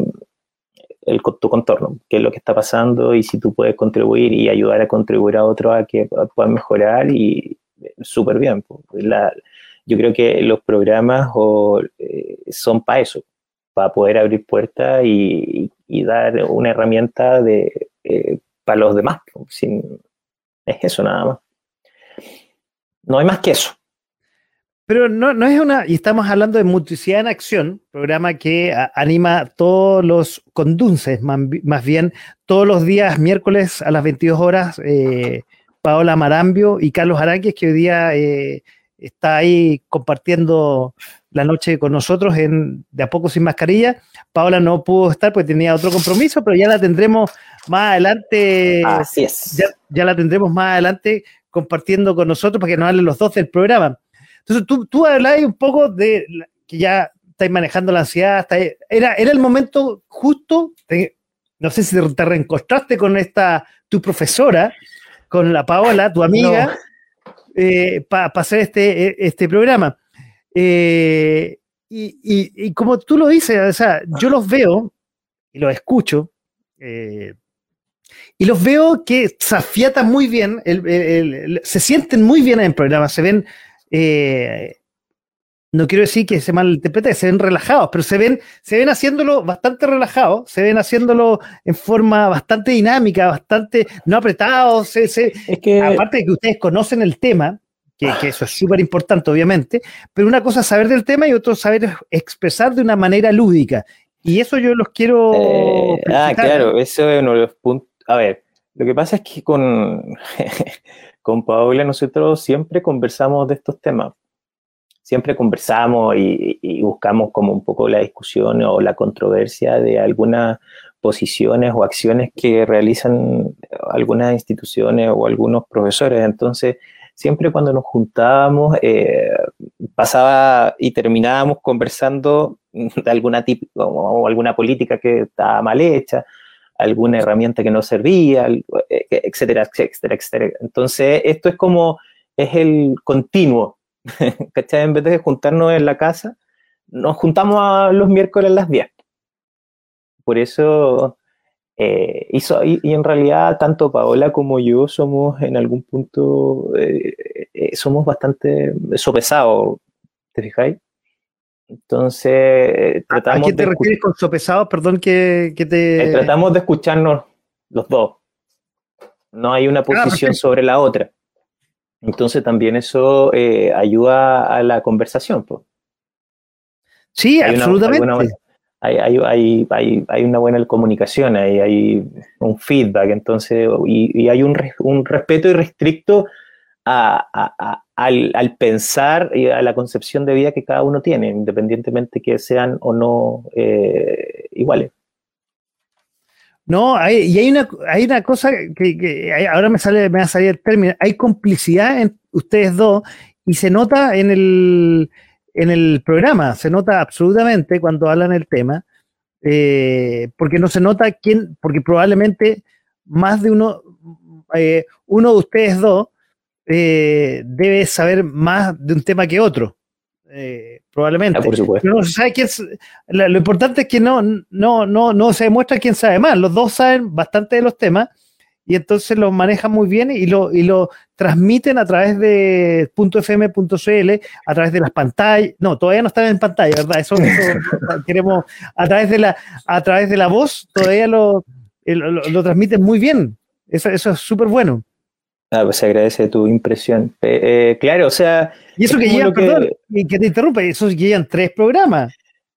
el, tu contorno, qué es lo que está pasando y si tú puedes contribuir y ayudar a contribuir a otros a que puedan mejorar y súper bien. yo creo que los programas eh, son para eso, para poder abrir puertas y, dar una herramienta de, eh, para los demás. Sin, es eso nada más. No hay más que eso. Pero no, no es una, y estamos hablando de Multicidad en Acción, programa que anima todos los condunces, más, bien todos los días miércoles a las 22 horas, eh, Paola Marambio y Carlos Aranques, que hoy día eh, está ahí compartiendo la noche con nosotros en De a poco sin mascarilla. Paola no pudo estar porque tenía otro compromiso, pero ya la tendremos más adelante. Así es. Ya, la tendremos más adelante compartiendo con nosotros para que nos hablen los dos del programa. Entonces, tú, tú hablabas un poco de que ya estáis manejando la ansiedad. era, era el momento justo, no sé si te reencontraste con esta, tu profesora, con la Paola, tu amiga, eh, para hacer este, este programa. Eh, y, como tú lo dices, o sea, yo los veo y los escucho, eh, y los veo que se afiatan muy bien, se sienten muy bien en el programa, se ven, no quiero decir que se malinterprete, se ven relajados, pero se ven, se ven haciéndolo bastante relajados, se ven haciéndolo en forma bastante dinámica, bastante no apretados, es que, aparte de que ustedes conocen el tema, que, eso es súper importante, obviamente, pero una cosa es saber del tema y otra saber expresar de una manera lúdica. Y eso yo los quiero. Eh, ah, claro, eso es uno de los puntos. A ver, lo que pasa es que con, con Paola nosotros siempre conversamos de estos temas. Siempre conversamos y, buscamos como un poco la discusión o la controversia de algunas posiciones o acciones que realizan algunas instituciones o algunos profesores. Entonces, siempre cuando nos juntábamos, eh, pasaba y terminábamos conversando de alguna tipo o alguna política que estaba mal hecha, alguna herramienta que no servía, eh, etcétera, etcétera, etcétera. Entonces, esto es como, es el continuo ¿cachai? En vez de juntarnos en la casa, nos juntamos a los miércoles a las 10. Por eso, eh, y, en realidad tanto Paola como yo somos en algún punto, eh, eh, somos bastante sopesados, ¿te fijáis? Entonces, tratamos ¿A qué te refieres con sopesados? Perdón que, te... tratamos de escucharnos los dos. No hay una ah, posición sobre la otra. Entonces también eso eh, ayuda a la conversación. Sí, absolutamente. hay, hay, hay, hay, una buena comunicación, hay, hay un feedback, entonces, y, hay un, un, respeto irrestricto a, a, al, al, pensar y a la concepción de vida que cada uno tiene, independientemente que sean o no eh, iguales. No, hay, y hay una, hay una cosa que, ahora me sale, me va a salir el término, hay complicidad en ustedes dos y se nota en el, en el programa, se nota absolutamente cuando hablan el tema, eh, porque no se nota quién, porque probablemente más de uno, eh, uno de ustedes dos eh, debe saber más de un tema que otro. Eh, probablemente. Ah, lo, importante es que no, no, no, no se demuestra quién sabe más. Los dos saben bastante de los temas y entonces lo manejan muy bien y lo, y lo transmiten a través de .fm.cl, a través de las pantallas. No, todavía no están en pantalla, ¿verdad? Eso, queremos, a través de la, a través de la voz, todavía lo, lo, transmiten muy bien. Eso, eso es súper bueno. Ah, pues se agradece tu impresión. Eh, claro, o sea. Y eso que llegan, perdón, que te interrumpe, eso llegan tres programas.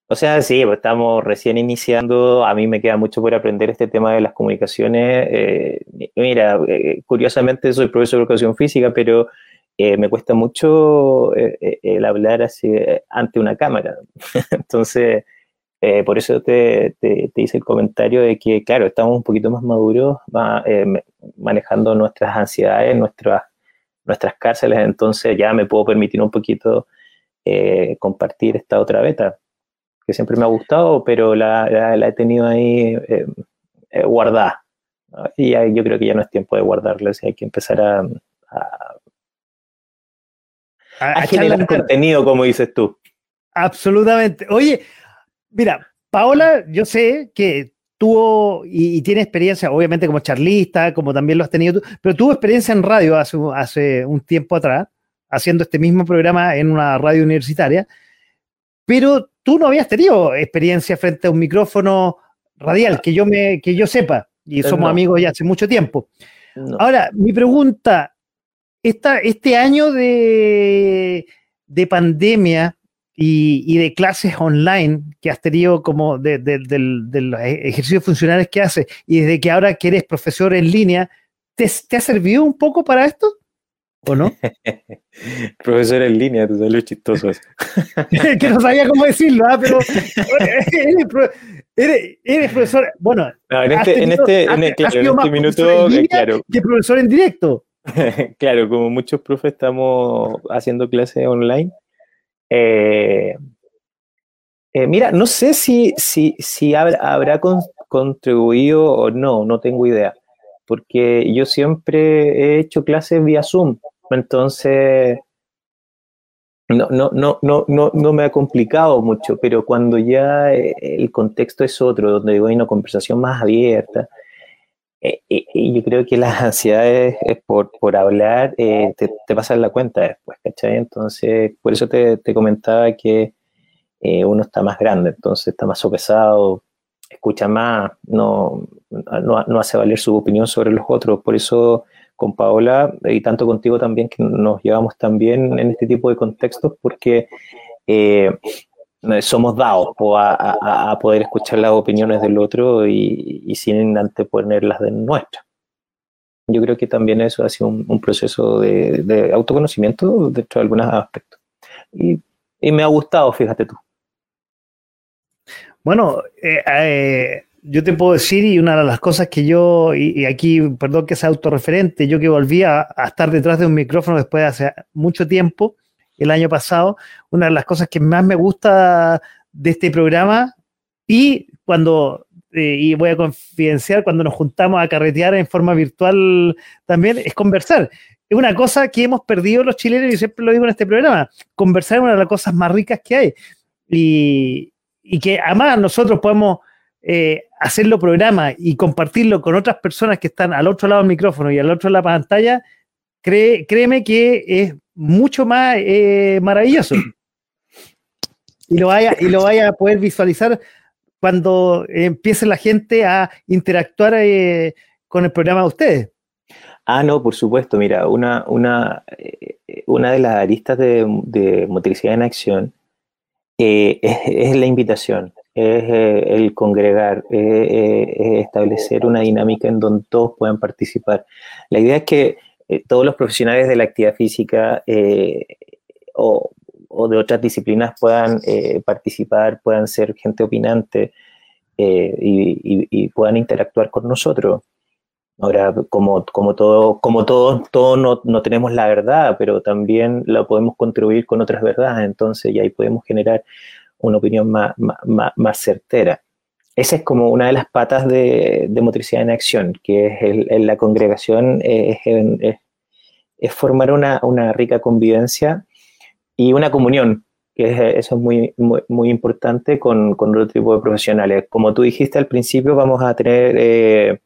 O sea, sí, pues estamos recién iniciando. A mí me queda mucho por aprender este tema de las comunicaciones. Eh, mira, eh, curiosamente soy profesor de educación física, pero me cuesta mucho el hablar así ante una cámara. Entonces, eh, por eso te, te, hice el comentario de que, claro, estamos un poquito más maduros eh, manejando nuestras ansiedades, nuestras, nuestras cárceles, entonces ya me puedo permitir un poquito eh, compartir esta otra beta, que siempre me ha gustado, pero la, la, he tenido ahí guardada. Y yo creo que ya no es tiempo de guardarla, hay que empezar a, a, a generar contenido, como dices tú. Absolutamente. Oye, Mira, Paola, yo sé que tuvo y, tiene experiencia, obviamente como charlista, como también lo has tenido tú, pero tuvo experiencia en radio hace, hace un tiempo atrás, haciendo este mismo programa en una radio universitaria, pero tú no habías tenido experiencia frente a un micrófono radial, que yo, me, que yo sepa, y somos amigos ya hace mucho tiempo. Ahora, mi pregunta, esta, este año de, de pandemia, y, de clases online que has tenido como de, los ejercicios funcionales que haces y desde que ahora que eres profesor en línea, ¿te, ha servido un poco para esto? ¿O no? profesor en línea, te salió chistoso eso. que no sabía cómo decirlo, ¿ah? pero eres, profesor, bueno, en este, en este, en este, este minuto, claro. Que profesor en directo. claro, como muchos profes estamos haciendo clases online, eh, eh, mira, no sé si, si, si habrá, contribuido o no, no tengo idea, porque yo siempre he hecho clases vía Zoom, entonces no, no, no, no, no, no me ha complicado mucho, pero cuando ya eh, el contexto es otro, donde hay una conversación más abierta, eh, y, yo creo que las ansiedades por, por hablar eh, te, te, pasan la cuenta después, ¿cachai? Entonces, por eso te, comentaba que eh, uno está más grande, entonces está más sopesado, escucha más, no, no, no, hace valer su opinión sobre los otros. Por eso con Paola y tanto contigo también que nos llevamos también en este tipo de contextos, porque somos dados a, poder escuchar las opiniones del otro y, sin anteponer las de nuestra. Yo creo que también eso ha sido un, proceso de, autoconocimiento dentro de algunos aspectos. Y y me ha gustado, fíjate tú. Bueno, eh, eh, yo te puedo decir, y una de las cosas que yo, y, aquí, perdón que sea autorreferente, yo que volví a, estar detrás de un micrófono después de hace mucho tiempo, el año pasado, una de las cosas que más me gusta de este programa, y cuando, eh, y voy a confidenciar, cuando nos juntamos a carretear en forma virtual también, es conversar. Es una cosa que hemos perdido los chilenos, y siempre lo digo en este programa, conversar es una de las cosas más ricas que hay. Y, y que además nosotros podemos eh, hacerlo programa y compartirlo con otras personas que están al otro lado del micrófono y al otro lado de la pantalla, créeme que es mucho más eh, maravilloso. Y lo, vaya, y lo vaya a poder visualizar cuando empiece la gente a interactuar eh, con el programa de ustedes. Ah, no, por supuesto. Mira, una, una, una de las aristas de, de motricidad en acción eh, es, la invitación, es eh, el congregar, eh, es establecer una dinámica en donde todos puedan participar. La idea es que todos los profesionales de la actividad física o, de otras disciplinas puedan participar, puedan ser gente opinante y, puedan interactuar con nosotros. Ahora, como, como todo, como todos, todos no, no, tenemos la verdad, pero también la podemos contribuir con otras verdades, entonces y ahí podemos generar una opinión más, más, más, certera. Esa es como una de las patas de, de motricidad en acción, que es el, la congregación, es, es, formar una, una, rica convivencia y una comunión, que eso es muy, muy, importante con, con, otro tipo de profesionales. Como tú dijiste al principio, vamos a tener... Eh,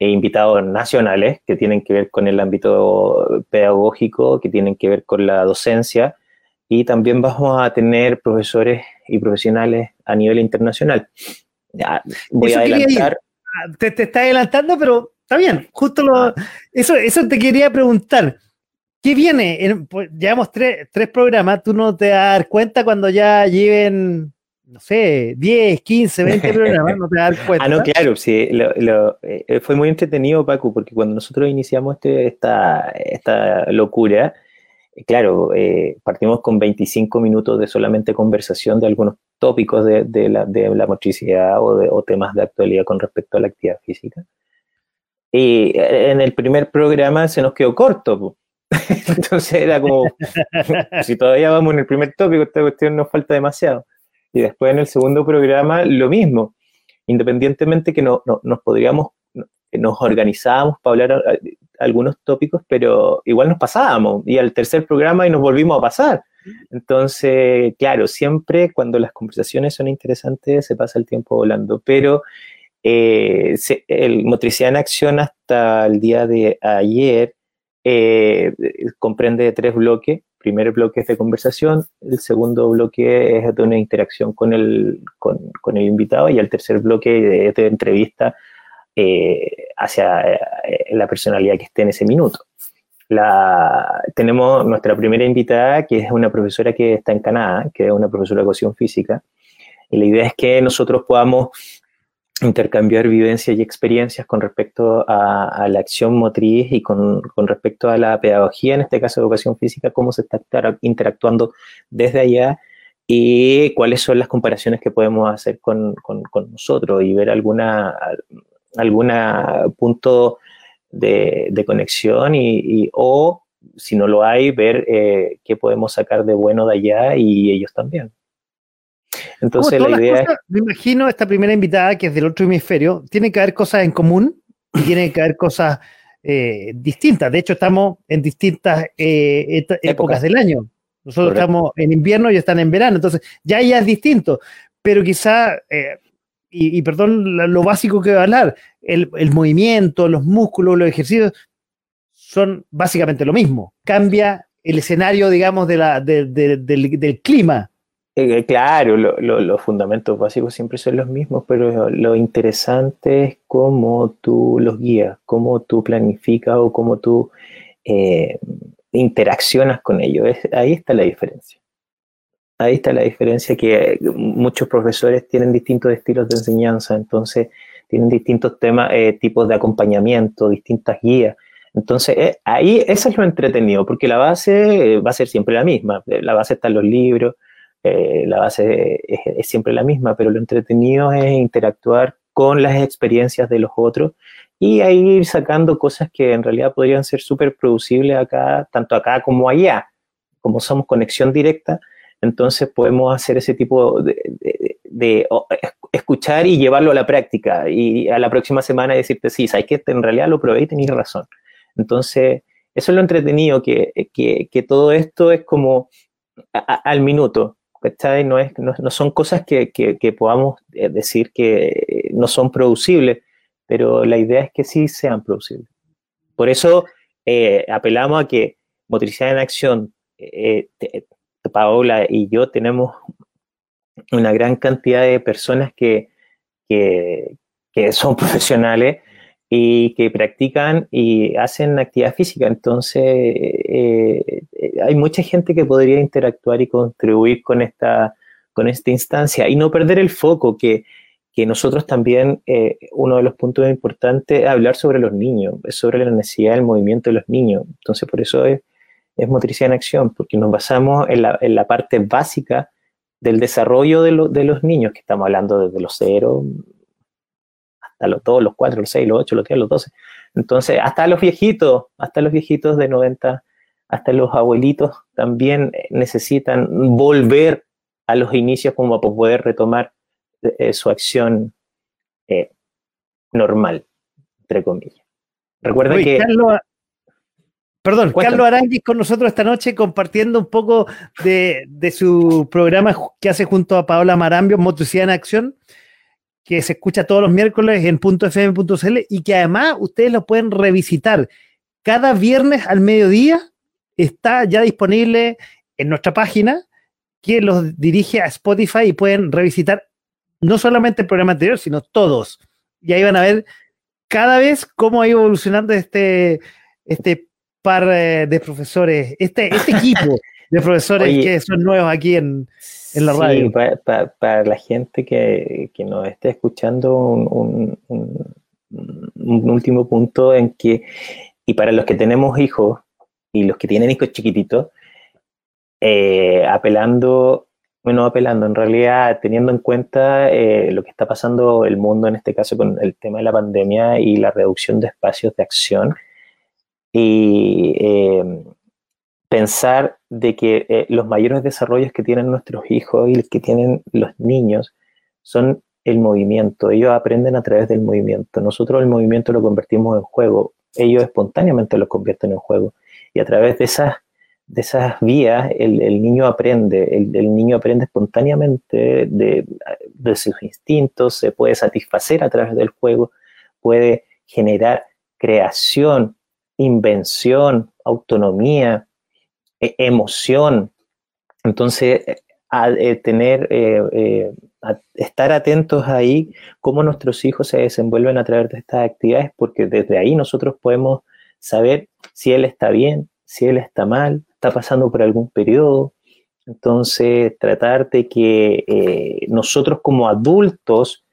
e invitados nacionales que tienen que ver con el ámbito pedagógico, que tienen que ver con la docencia, y también vamos a tener profesores y profesionales a nivel internacional. Ya, voy a adelantar. Ah, te, te está adelantando, pero está bien, justo lo, ah. eso, eso te quería preguntar. ¿Qué viene? Pues, llevamos tres, tres programas, tú no te vas a dar cuenta cuando ya lleven no sé, 10, 15, 20 programas, no te das cuenta. Ah, no, claro, sí, lo, eh, fue muy entretenido, Paco, porque cuando nosotros iniciamos este, esta, esta locura, claro, eh, partimos con 25 minutos de solamente conversación de algunos tópicos de, la, de la, motricidad o, de, temas de actualidad con respecto a la actividad física. Y en el primer programa se nos quedó corto. Entonces era como, si todavía vamos en el primer tópico, esta cuestión nos falta demasiado. Y después en el segundo programa lo mismo, independientemente que no, nos podríamos, nos organizábamos para hablar algunos tópicos, pero igual nos pasábamos. Y al tercer programa y nos volvimos a pasar. Entonces, claro, siempre cuando las conversaciones son interesantes se pasa el tiempo volando, pero eh, el Motricidad en Acción hasta el día de ayer eh, comprende tres bloques primer bloque es de conversación, el segundo bloque es de una interacción con el, con, con el invitado y el tercer bloque es de entrevista eh, hacia eh, la personalidad que esté en ese minuto. La, tenemos nuestra primera invitada, que es una profesora que está en Canadá, que es una profesora de educación física, y la idea es que nosotros podamos intercambiar vivencias y experiencias con respecto a, la acción motriz y con, respecto a la pedagogía, en este caso educación física, cómo se está interactuando desde allá y cuáles son las comparaciones que podemos hacer con, nosotros y ver alguna, alguna punto de, conexión y, o si no lo hay, ver eh, qué podemos sacar de bueno de allá y ellos también. Entonces la idea Me imagino esta primera invitada que es del otro hemisferio, tiene que haber cosas en común y tiene que haber cosas eh, distintas. De hecho, estamos en distintas eh, épocas del año. Nosotros estamos en invierno y están en verano, entonces ya ya es distinto. Pero quizá, eh, y, perdón lo básico que voy a hablar, el, movimiento, los músculos, los ejercicios son básicamente lo mismo. Cambia el escenario, digamos, de la, del clima eh, claro, los fundamentos básicos siempre son los mismos, pero lo interesante es cómo tú los guías, cómo tú planificas o cómo tú eh, interaccionas con ellos. ahí está la diferencia. Ahí está la diferencia que muchos profesores tienen distintos estilos de enseñanza, entonces tienen distintos temas, eh, tipos de acompañamiento, distintas guías. Entonces, eh, ahí eso es lo entretenido, porque la base eh, va a ser siempre la misma. La base está en los libros, la base es, siempre la misma, pero lo entretenido es interactuar con las experiencias de los otros y ahí ir sacando cosas que en realidad podrían ser súper producibles acá, tanto acá como allá. Como somos conexión directa, entonces podemos hacer ese tipo de, escuchar y llevarlo a la práctica y a la próxima semana decirte, sí, sabes que en realidad lo probé y tenías razón. Entonces, eso es lo entretenido, que, que, todo esto es como al minuto, No, es, no, son cosas que, que, podamos eh, decir que no son producibles, pero la idea es que sí sean producibles. Por eso eh, apelamos a que Motricidad en Acción, eh, Paola y yo tenemos una gran cantidad de personas que, que, son profesionales y que practican y hacen actividad física. Entonces, eh, hay mucha gente que podría interactuar y contribuir con esta, con esta instancia y no perder el foco que, que nosotros también, eh, uno de los puntos importantes es hablar sobre los niños, sobre la necesidad del movimiento de los niños. Entonces, por eso es, es motricidad en acción, porque nos basamos en la, en la parte básica del desarrollo de, de, los niños, que estamos hablando desde los cero hasta los, todos los cuatro, los seis, los ocho, los diez, los doce. Entonces, hasta los viejitos, hasta los viejitos de 90, hasta los abuelitos también necesitan volver a los inicios como para poder retomar eh, su acción eh, normal, entre comillas. Recuerda que... Perdón, Carlos Aranguis con nosotros esta noche compartiendo un poco de, su programa que hace junto a Paola Marambio, Motricidad en Acción, que se escucha todos los miércoles en .fm.cl y que además ustedes lo pueden revisitar. Cada viernes al mediodía está ya disponible en nuestra página que los dirige a Spotify y pueden revisitar no solamente el programa anterior, sino todos. Y ahí van a ver cada vez cómo ha ido evolucionando este, este par eh, de profesores, este, este equipo de profesores que son nuevos aquí en, en la radio. Para, la gente que, que, nos esté escuchando, un, un, último punto en que, y para los que tenemos hijos y los que tienen hijos chiquititos, eh, apelando, bueno, apelando, en realidad teniendo en cuenta eh, lo que está pasando el mundo en este caso con el tema de la pandemia y la reducción de espacios de acción, y eh, pensar de que eh, los mayores desarrollos que tienen nuestros hijos y que tienen los niños son el movimiento. Ellos aprenden a través del movimiento. Nosotros el movimiento lo convertimos en juego. Ellos espontáneamente lo convierten en juego. Y a través de esas, de esas vías el, niño aprende. El, el, niño aprende espontáneamente de, de sus instintos, se puede satisfacer a través del juego, puede generar creación, invención, autonomía, e, emoción. Entonces, eh, tener, eh, eh, estar atentos ahí, cómo nuestros hijos se desenvuelven a través de estas actividades, porque desde ahí nosotros podemos saber si él está bien, si él está mal, está pasando por algún periodo. Entonces, tratar de que nosotros como adultos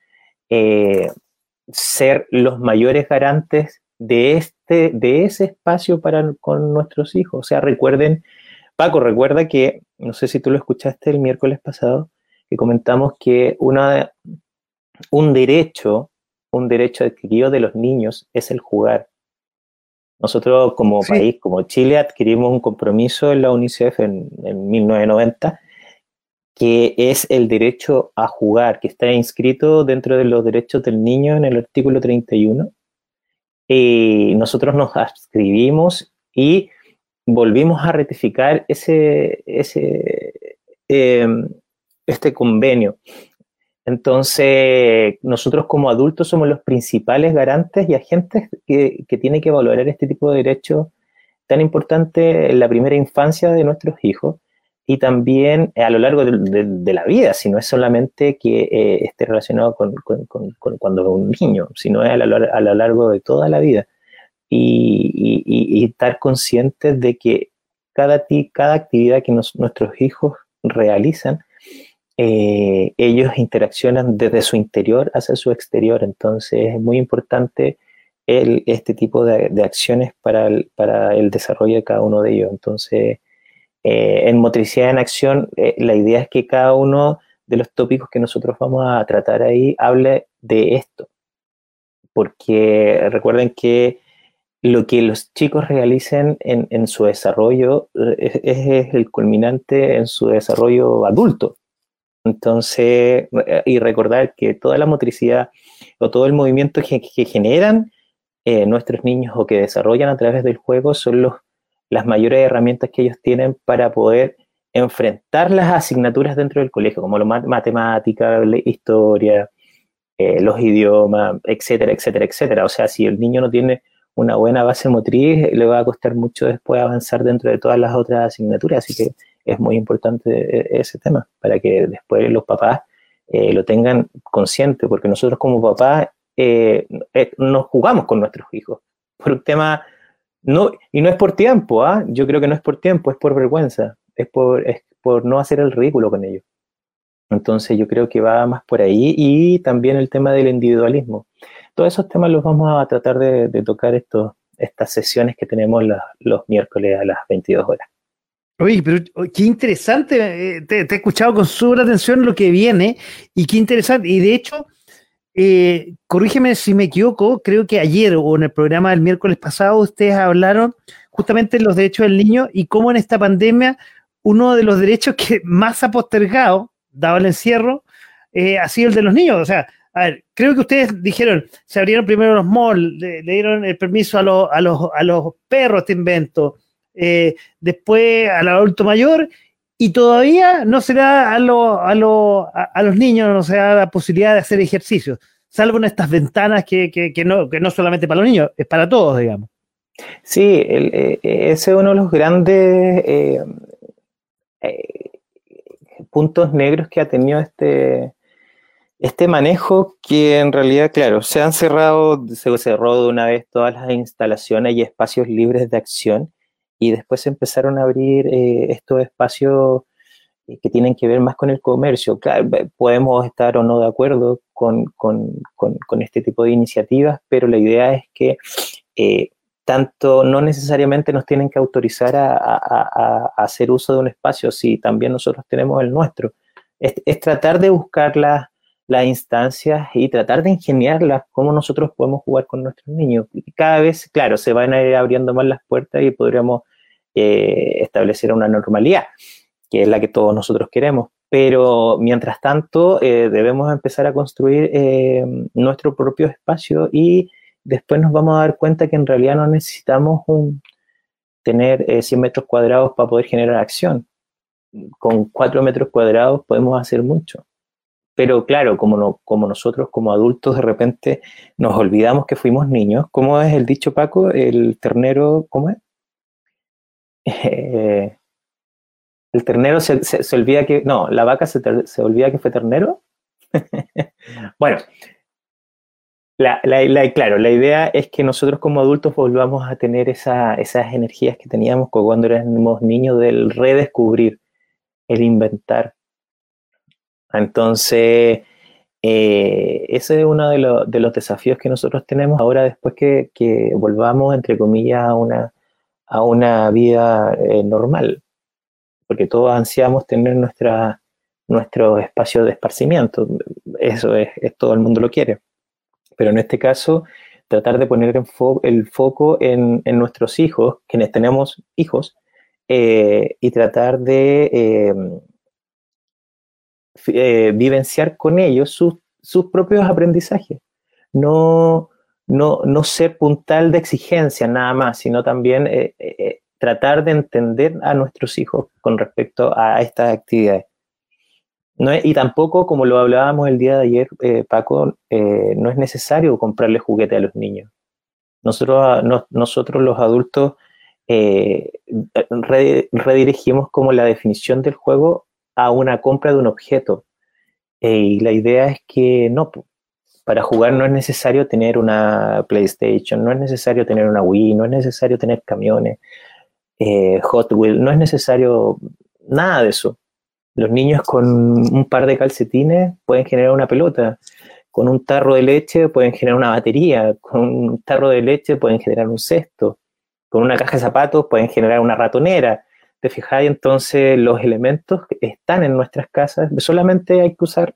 ser los mayores garantes de, este, de ese espacio para con nuestros hijos. O sea, recuerden, Paco, recuerda que, no sé si tú lo escuchaste el miércoles pasado, que comentamos que una, un derecho, un derecho adquirido de los niños es el jugar. Nosotros como país, como Chile, adquirimos un compromiso en la UNICEF en, en 1990 que es el derecho a jugar, que está inscrito dentro de los derechos del niño en el artículo 31 y nosotros nos adscribimos y volvimos a ratificar ese, ese, em, este convenio. Entonces, nosotros como adultos somos los principales garantes y agentes que, que tienen que valorar este tipo de derechos tan importante en la primera infancia de nuestros hijos y también a lo largo de, la vida, si no es solamente que eh, esté relacionado con, cuando es un niño, sino es a lo, largo de toda la vida. Y, estar conscientes de que cada, actividad que nuestros hijos realizan, eh, ellos interaccionan desde su interior hacia su exterior. Entonces es muy importante este tipo de, acciones para el, para el, desarrollo de cada uno de ellos. Entonces, eh, en motricidad en acción, eh, la idea es que cada uno de los tópicos que nosotros vamos a tratar ahí hable de esto. Porque recuerden que lo que los chicos realicen en, su desarrollo es, es, el culminante en su desarrollo adulto. Entonces, y recordar que toda la motricidad o todo el movimiento que, generan eh, nuestros niños o que desarrollan a través del juego son los, las mayores herramientas que ellos tienen para poder enfrentar las asignaturas dentro del colegio, como lo matemática, historia, eh, los idiomas, etcétera, etcétera, etcétera. O sea, si el niño no tiene una buena base motriz, le va a costar mucho después avanzar dentro de todas las otras asignaturas. Así que es muy importante e, ese tema, para que después los papás eh, lo tengan consciente, porque nosotros como papás eh, eh, nos jugamos con nuestros hijos por un tema, no, y no es por tiempo, ¿ah? yo creo que no es por tiempo, es por vergüenza, es por, es por no hacer el ridículo con ellos. Entonces yo creo que va más por ahí y también el tema del individualismo. Todos esos temas los vamos a tratar de, tocar estos, estas sesiones que tenemos los miércoles a las 22 horas. Oye, pero qué interesante, eh, te, he escuchado con súper atención lo que viene y qué interesante. Y de hecho, eh, corrígeme si me equivoco, creo que ayer o en el programa del miércoles pasado ustedes hablaron justamente de los derechos del niño y cómo en esta pandemia uno de los derechos que más ha postergado, dado el encierro, eh, ha sido el de los niños. O sea, a ver, creo que ustedes dijeron, se abrieron primero los malls, le, dieron el permiso a, a, los, a los perros, te invento eh, después al adulto mayor, y todavía no se da a, a, los niños, no se da la posibilidad de hacer ejercicios, salvo en estas ventanas que, no, que no solamente para los niños, es para todos, digamos. Sí, eh, ese es uno de los grandes eh, puntos negros que ha tenido este, este manejo que en realidad, claro, se han cerrado, se cerró de una vez todas las instalaciones y espacios libres de acción y después empezaron a abrir eh, estos espacios eh, que tienen que ver más con el comercio. Claro, podemos estar o no de acuerdo con, con, con, este tipo de iniciativas, pero la idea es que eh, tanto no necesariamente nos tienen que autorizar a, a, a, hacer uso de un espacio, si también nosotros tenemos el nuestro. Es, es tratar de buscar las, las instancias y tratar de ingeniarlas, cómo nosotros podemos jugar con nuestros niños. Cada vez, claro, se van a ir abriendo más las puertas y podríamos eh, establecer una normalidad, que es la que todos nosotros queremos. Pero mientras tanto, eh, debemos empezar a construir eh, nuestro propio espacio y después nos vamos a dar cuenta que en realidad no necesitamos un, tener 100 metros cuadrados para poder generar acción. Con 4 metros cuadrados podemos hacer mucho. Pero claro, como, no, como nosotros como adultos de repente nos olvidamos que fuimos niños, ¿cómo es el dicho Paco? El ternero, ¿cómo es? El ternero se, se, olvida que, no, la vaca se, se olvida que fue ternero. bueno, la, la, claro, la idea es que nosotros como adultos volvamos a tener esa, esas energías que teníamos cuando éramos niños del redescubrir, el inventar, entonces, eh, ese es uno de, los desafíos que nosotros tenemos ahora después que, volvamos, entre comillas, a una, a una vida eh, normal, porque todos ansiamos tener nuestra, nuestro espacio de esparcimiento, eso es, todo el mundo lo quiere, pero en este caso tratar de poner el foco en, nuestros hijos, quienes tenemos hijos, eh, y tratar de eh, vivenciar con ellos sus, propios aprendizajes. No, no, no ser puntal de exigencia nada más, sino también eh, eh, tratar de entender a nuestros hijos con respecto a estas actividades. No y tampoco, como lo hablábamos el día de ayer, Paco, no es necesario comprarle juguete a los niños. Nosotros, nosotros los adultos redirigimos como la definición del juego a una compra de un objeto. Eh, y la idea es que no, para jugar no es necesario tener una PlayStation, no es necesario tener una Wii, no es necesario tener camiones, eh, Hot Wheels, no es necesario nada de eso. Los niños con un par de calcetines pueden generar una pelota. con un tarro de leche pueden generar una batería, con un tarro de leche pueden generar un cesto, con una caja de zapatos pueden generar una ratonera. ¿Te fijáis? Entonces los elementos están en nuestras casas, solamente hay que usar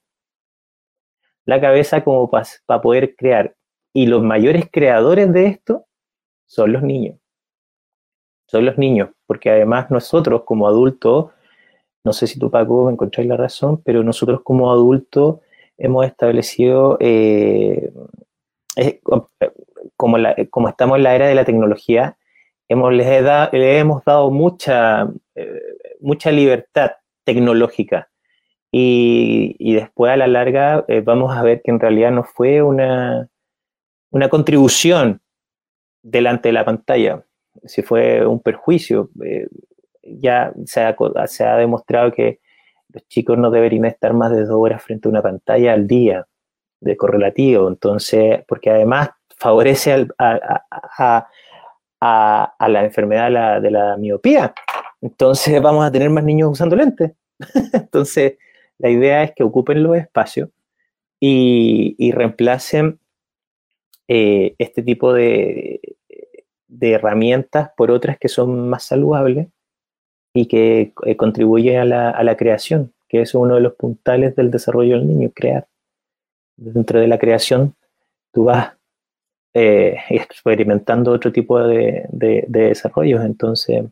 la cabeza como para poder crear. Y los mayores creadores de esto son los niños. Son los niños, porque además nosotros como adultos, no sé si tú Paco me encontráis la razón, pero nosotros como adultos hemos establecido, eh, como, como estamos en la era de la tecnología, hemos, les le hemos dado mucha, eh, mucha libertad tecnológica. Y, después a la larga eh, vamos a ver que en realidad no fue una, una contribución delante de la pantalla, si fue un perjuicio. Eh, ya se ha, se ha, demostrado que los chicos no deberían estar más de dos horas frente a una pantalla al día de correlativo, entonces, porque además favorece a, a, la enfermedad de la, miopía. Entonces vamos a tener más niños usando lentes. Entonces, la idea es que ocupen los espacios y, reemplacen eh, este tipo de, herramientas por otras que son más saludables y que eh, contribuyen a la, a la, creación, que es uno de los puntales del desarrollo del niño, crear. Dentro de la creación, tú vas eh, experimentando otro tipo de, de, desarrollos. Entonces,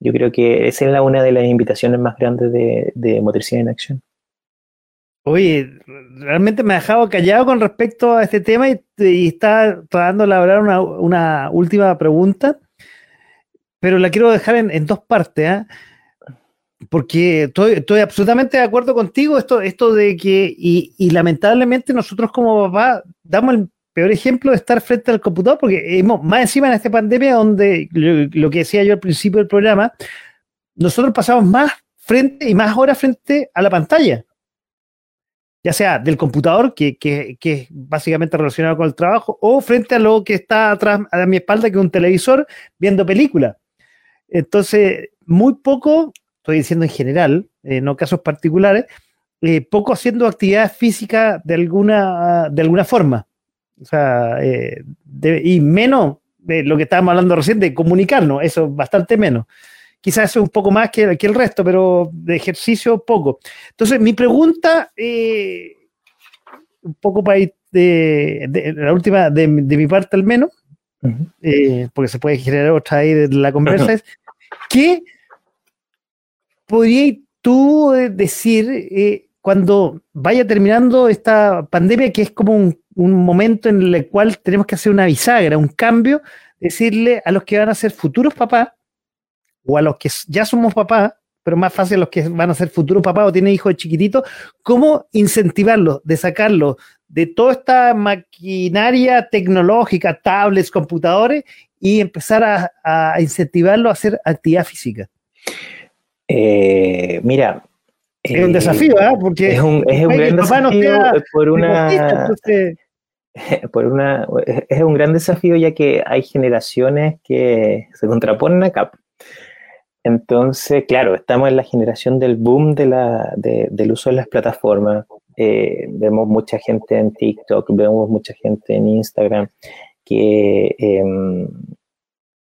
yo creo que esa es la, una de las invitaciones más grandes de, de Motricidad en Acción. Oye, realmente me ha dejado callado con respecto a este tema y, está tratando de elaborar una, última pregunta, pero la quiero dejar en, dos partes, ¿ah? porque estoy, estoy, absolutamente de acuerdo contigo, esto, esto de que, y, y, lamentablemente nosotros como papá damos el peor ejemplo de estar frente al computador, porque más encima en esta pandemia, donde lo, que decía yo al principio del programa, nosotros pasamos más frente y más horas frente a la pantalla, ya sea del computador, que, que, que, es básicamente relacionado con el trabajo, o frente a lo que está atrás a mi espalda, que es un televisor, viendo películas. Entonces, muy poco, estoy diciendo en general, eh, no casos particulares, eh, poco haciendo actividad física de alguna, de alguna forma. O sea, eh, y menos de lo que estábamos hablando recién de comunicarnos, eso bastante menos. Quizás es un poco más que, que el resto, pero de ejercicio poco. Entonces, mi pregunta, eh, un poco para ir de, la última, de, mi parte al menos, eh, porque se puede generar otra ahí de la conversa, es, ¿qué podrías tú decir cuando vaya terminando esta pandemia, que es como un un momento en el cual tenemos que hacer una bisagra, un cambio, decirle a los que van a ser futuros papás o a los que ya somos papás, pero más fácil a los que van a ser futuros papás o tienen hijos chiquititos, cómo incentivarlos, de sacarlos de toda esta maquinaria tecnológica, tablets, computadores, y empezar a, a incentivarlos a hacer actividad física. Eh, mira, es un desafío, ¿eh? Porque es un, es un gran desafío por una, por una, es un gran desafío ya que hay generaciones que se contraponen acá. Entonces, claro, estamos en la generación del boom del uso de las plataformas. Eh, vemos mucha gente en TikTok, vemos mucha gente en Instagram que em,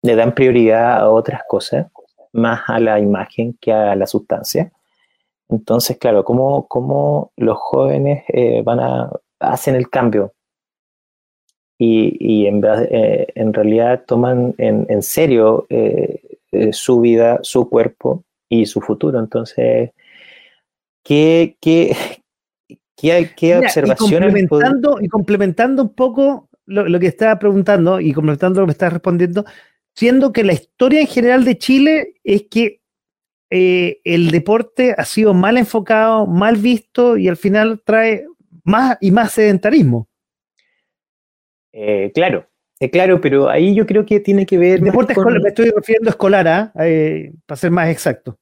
le dan prioridad a otras cosas, más a la imagen que a la sustancia. Entonces, claro, ¿cómo, los jóvenes eh, hacen el cambio? y, en, eh, en, realidad toman en, en serio eh, eh, su vida, su cuerpo y su futuro. Entonces, ¿qué, qué, qué, qué observaciones? Y complementando, y complementando un poco lo, que estaba preguntando y complementando lo que me estás respondiendo, siendo que la historia en general de Chile es que el deporte ha sido mal enfocado, mal visto y al final trae más y más sedentarismo. Eh, claro, eh, claro, pero ahí yo creo que tiene que ver. Deporte escolar, me estoy refiriendo a escolar, ¿ah? eh, para ser más exacto.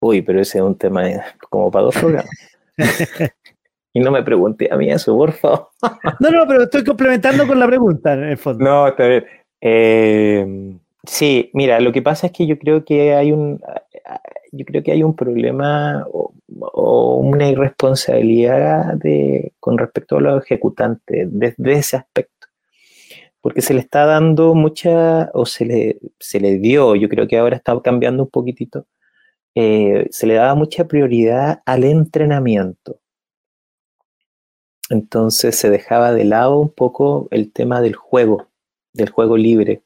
Uy, pero ese es un tema como para dos programas. y no me pregunte a mí eso, por favor. no, no, pero estoy complementando con la pregunta en el fondo. No, está bien. sí, mira, lo que pasa es que yo creo que hay un, yo creo que hay un problema o, una irresponsabilidad de, con respecto a los ejecutantes desde ese aspecto. Porque se le está dando mucha, o se le, se le dio, yo creo que ahora está cambiando un poquitito, eh, se le daba mucha prioridad al entrenamiento. Entonces se dejaba de lado un poco el tema del juego, del juego libre.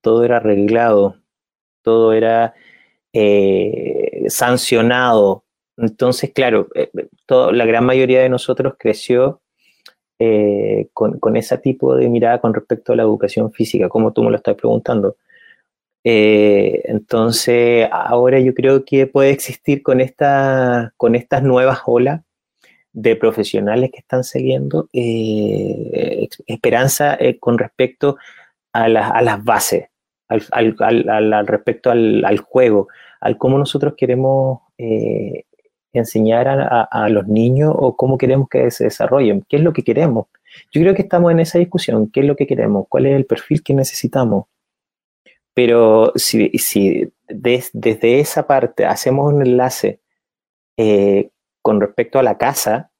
Todo era arreglado, todo era eh, sancionado. Entonces, claro, eh, la gran mayoría de nosotros creció eh, con, ese tipo de mirada con respecto a la educación física, como tú me lo estás preguntando. entonces, ahora yo creo que puede existir con, esta, con estas nuevas olas de profesionales que están saliendo, esperanza con respecto a, a las bases al, respecto al, juego, al cómo nosotros queremos eh, enseñar a, los niños o cómo queremos que se desarrollen, qué es lo que queremos. Yo creo que estamos en esa discusión, qué es lo que queremos, cuál es el perfil que necesitamos. Pero si, si desde esa parte hacemos un enlace eh, con respecto a la casa,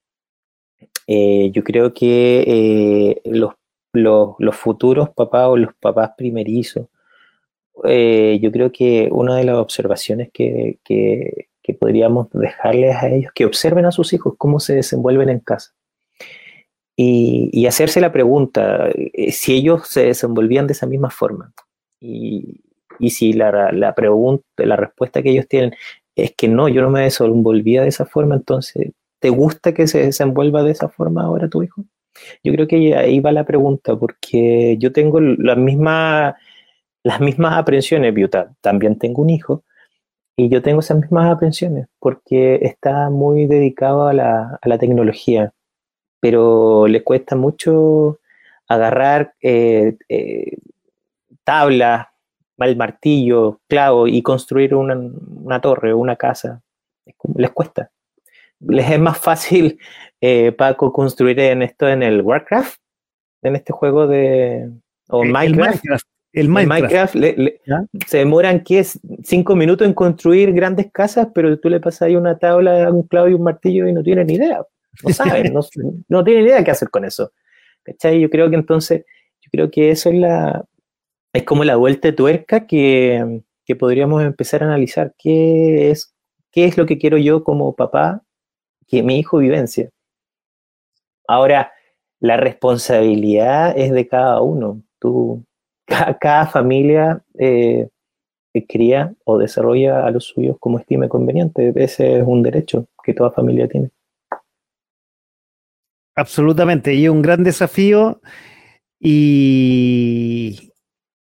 eh, yo creo que los, los, los, futuros papás o los papás primerizos eh, yo creo que una de las observaciones que, podríamos dejarles a ellos, que observen a sus hijos cómo se desenvuelven en casa. Y, y hacerse la pregunta, eh, si ellos se desenvolvían de esa misma forma. Y, y si la, la, pregunta, la respuesta que ellos tienen es que no, yo no me desenvolvía de esa forma, entonces, ¿te gusta que se desenvuelva de esa forma ahora tu hijo? Yo creo que ahí va la pregunta, porque yo tengo la misma las mismas aprensiones, yo también tengo un hijo, y yo tengo esas mismas aprensiones porque está muy dedicado a la, tecnología, pero le cuesta mucho agarrar eh, eh, tablas, el martillo, clavo y construir una, una torre o una casa. Les cuesta. Les es más fácil, eh, Paco, construir en esto en el Warcraft, en este juego de... o Minecraft. El Minecraft, se demoran ¿qué es? cinco minutos en construir grandes casas, pero tú le pasas ahí una tabla, un clavo y un martillo y no tienen ni idea. No saben, no, no tienen idea qué hacer con eso. ¿Cachai? Yo creo que entonces, yo creo que eso es la, es como la vuelta de tuerca que, que podríamos empezar a analizar. ¿Qué es, ¿Qué es lo que quiero yo como papá que mi hijo vivencia? Ahora, la responsabilidad es de cada uno. Tú, cada, familia eh, cría o desarrolla a los suyos como estime conveniente. Ese es un derecho que toda familia tiene. Absolutamente, y un gran desafío. Y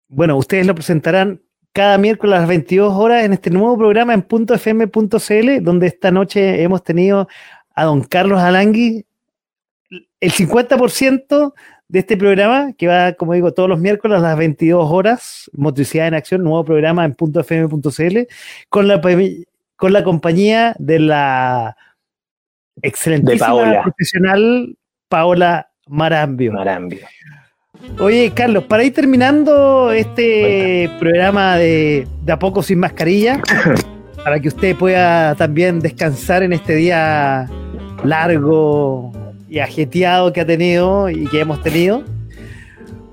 bueno, ustedes lo presentarán cada miércoles a las 22 horas en este nuevo programa en .fm.cl, donde esta noche hemos tenido a don Carlos Alangui. El 50% de este programa, que va, como digo, todos los miércoles a las 22 horas, Motricidad en Acción, nuevo programa en .fm.cl, con la, con la compañía de la excelente profesional Paola Marambio. Marambio. Oye, Carlos, para ir terminando este programa de, de A Poco Sin Mascarilla, para que usted pueda también descansar en este día largo, y ajeteado que ha tenido y que hemos tenido.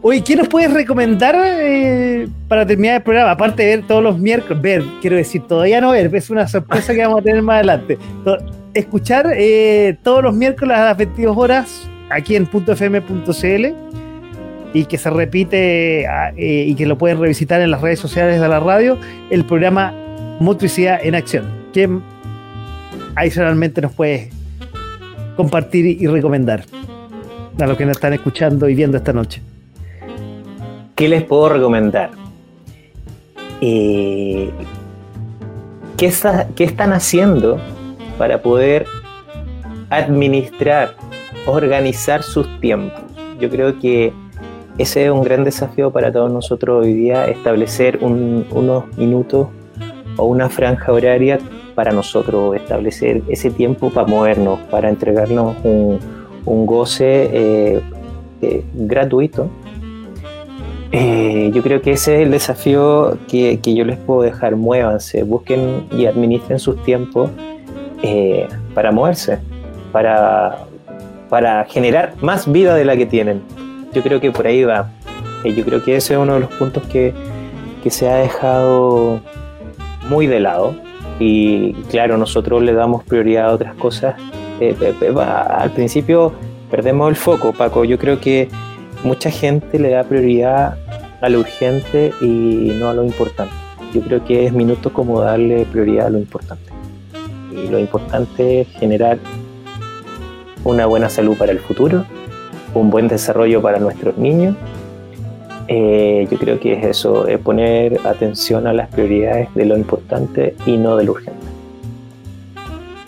Oye, ¿qué nos puedes recomendar eh, para terminar el programa? Aparte de ver todos los miércoles, ver, quiero decir, todavía no ver, es una sorpresa que vamos a tener más adelante. Escuchar eh, todos los miércoles a las 22 horas aquí en .fm.cl y que se repite ah, eh, y que lo pueden revisitar en las redes sociales de la radio, el programa Motricidad en Acción. que adicionalmente nos puede compartir y recomendar a los que nos están escuchando y viendo esta noche? ¿Qué les puedo recomendar? Eh, ¿qué, están haciendo para poder administrar, organizar sus tiempos? Yo creo que ese es un gran desafío para todos nosotros hoy día, establecer unos minutos o una franja horaria para nosotros establecer ese tiempo para movernos, para entregarnos un, goce eh, eh, gratuito Eh, yo creo que ese es el desafío que, yo les puedo dejar. Muévanse, busquen y administren sus tiempos eh, para moverse, para, para generar más vida de la que tienen. Yo creo que por ahí va. Eh, yo creo que ese es uno de los puntos que, que se ha dejado muy de lado. Y claro, nosotros le damos prioridad a otras cosas. al principio perdemos el foco, Paco. Yo creo que mucha gente le da prioridad a lo urgente y no a lo importante. Yo creo que es minuto como darle prioridad a lo importante. Y lo importante es generar una buena salud para el futuro, un buen desarrollo para nuestros niños. Eh, yo creo que es eso, es poner atención a las prioridades de lo importante y no de lo urgente.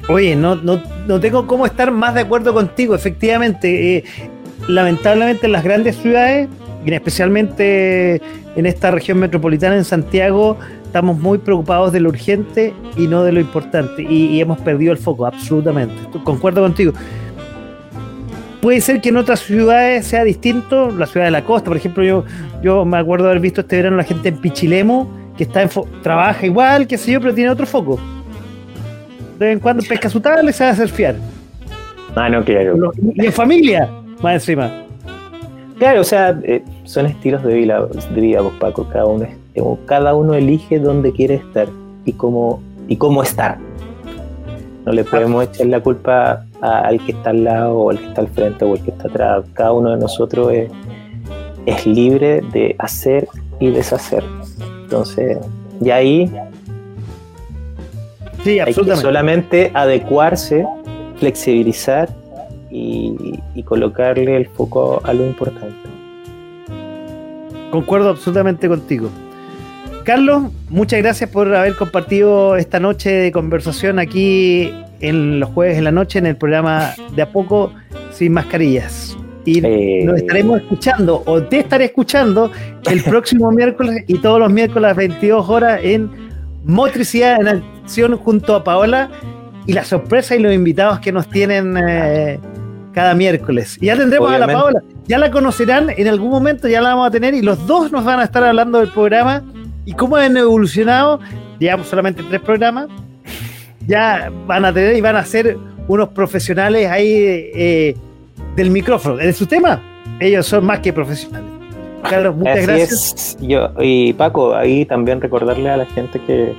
Oye, no, no, no tengo cómo estar más de acuerdo contigo, efectivamente. Eh, lamentablemente en las grandes ciudades, y especialmente en esta región metropolitana, en Santiago, estamos muy preocupados de lo urgente y no de lo importante. Y, hemos perdido el foco, absolutamente. Concuerdo contigo. Puede ser que en otras ciudades sea distinto, la ciudad de la costa, por ejemplo, yo, yo me acuerdo haber visto este verano la gente en Pichilemo, que está en trabaja igual, qué sé yo, pero tiene otro foco. De vez en cuando pesca su tabla y se va a surfear. Ah, no quiero. Y en familia, más encima. Claro, o sea, eh, son estilos de vida, de vida pues, Paco. Cada uno, cada uno elige dónde quiere estar y cómo, y cómo estar. No le podemos echar la culpa al que está al lado o al que está al frente o al que está atrás. Cada uno de nosotros es, es libre de hacer y deshacer. Entonces, y ahí sí, hay que solamente adecuarse, flexibilizar y, colocarle el foco a lo importante. Concuerdo absolutamente contigo. Carlos, muchas gracias por haber compartido esta noche de conversación aquí en los jueves en la noche en el programa De a poco sin mascarillas. Y eh. nos estaremos escuchando, o te estaré escuchando, el próximo miércoles y todos los miércoles a las 22 horas en Motricidad en Acción junto a Paola y la sorpresa y los invitados que nos tienen eh, cada miércoles. Y ya tendremos a la Paola, ya la conocerán en algún momento, ya la vamos a tener y los dos nos van a estar hablando del programa y cómo han evolucionado. Llevamos solamente tres programas, ya van a tener y van a ser unos profesionales ahí eh, del micrófono. En su tema, ellos son más que profesionales. Carlos, muchas gracias. Yo, y Paco, ahí también recordarle a la gente que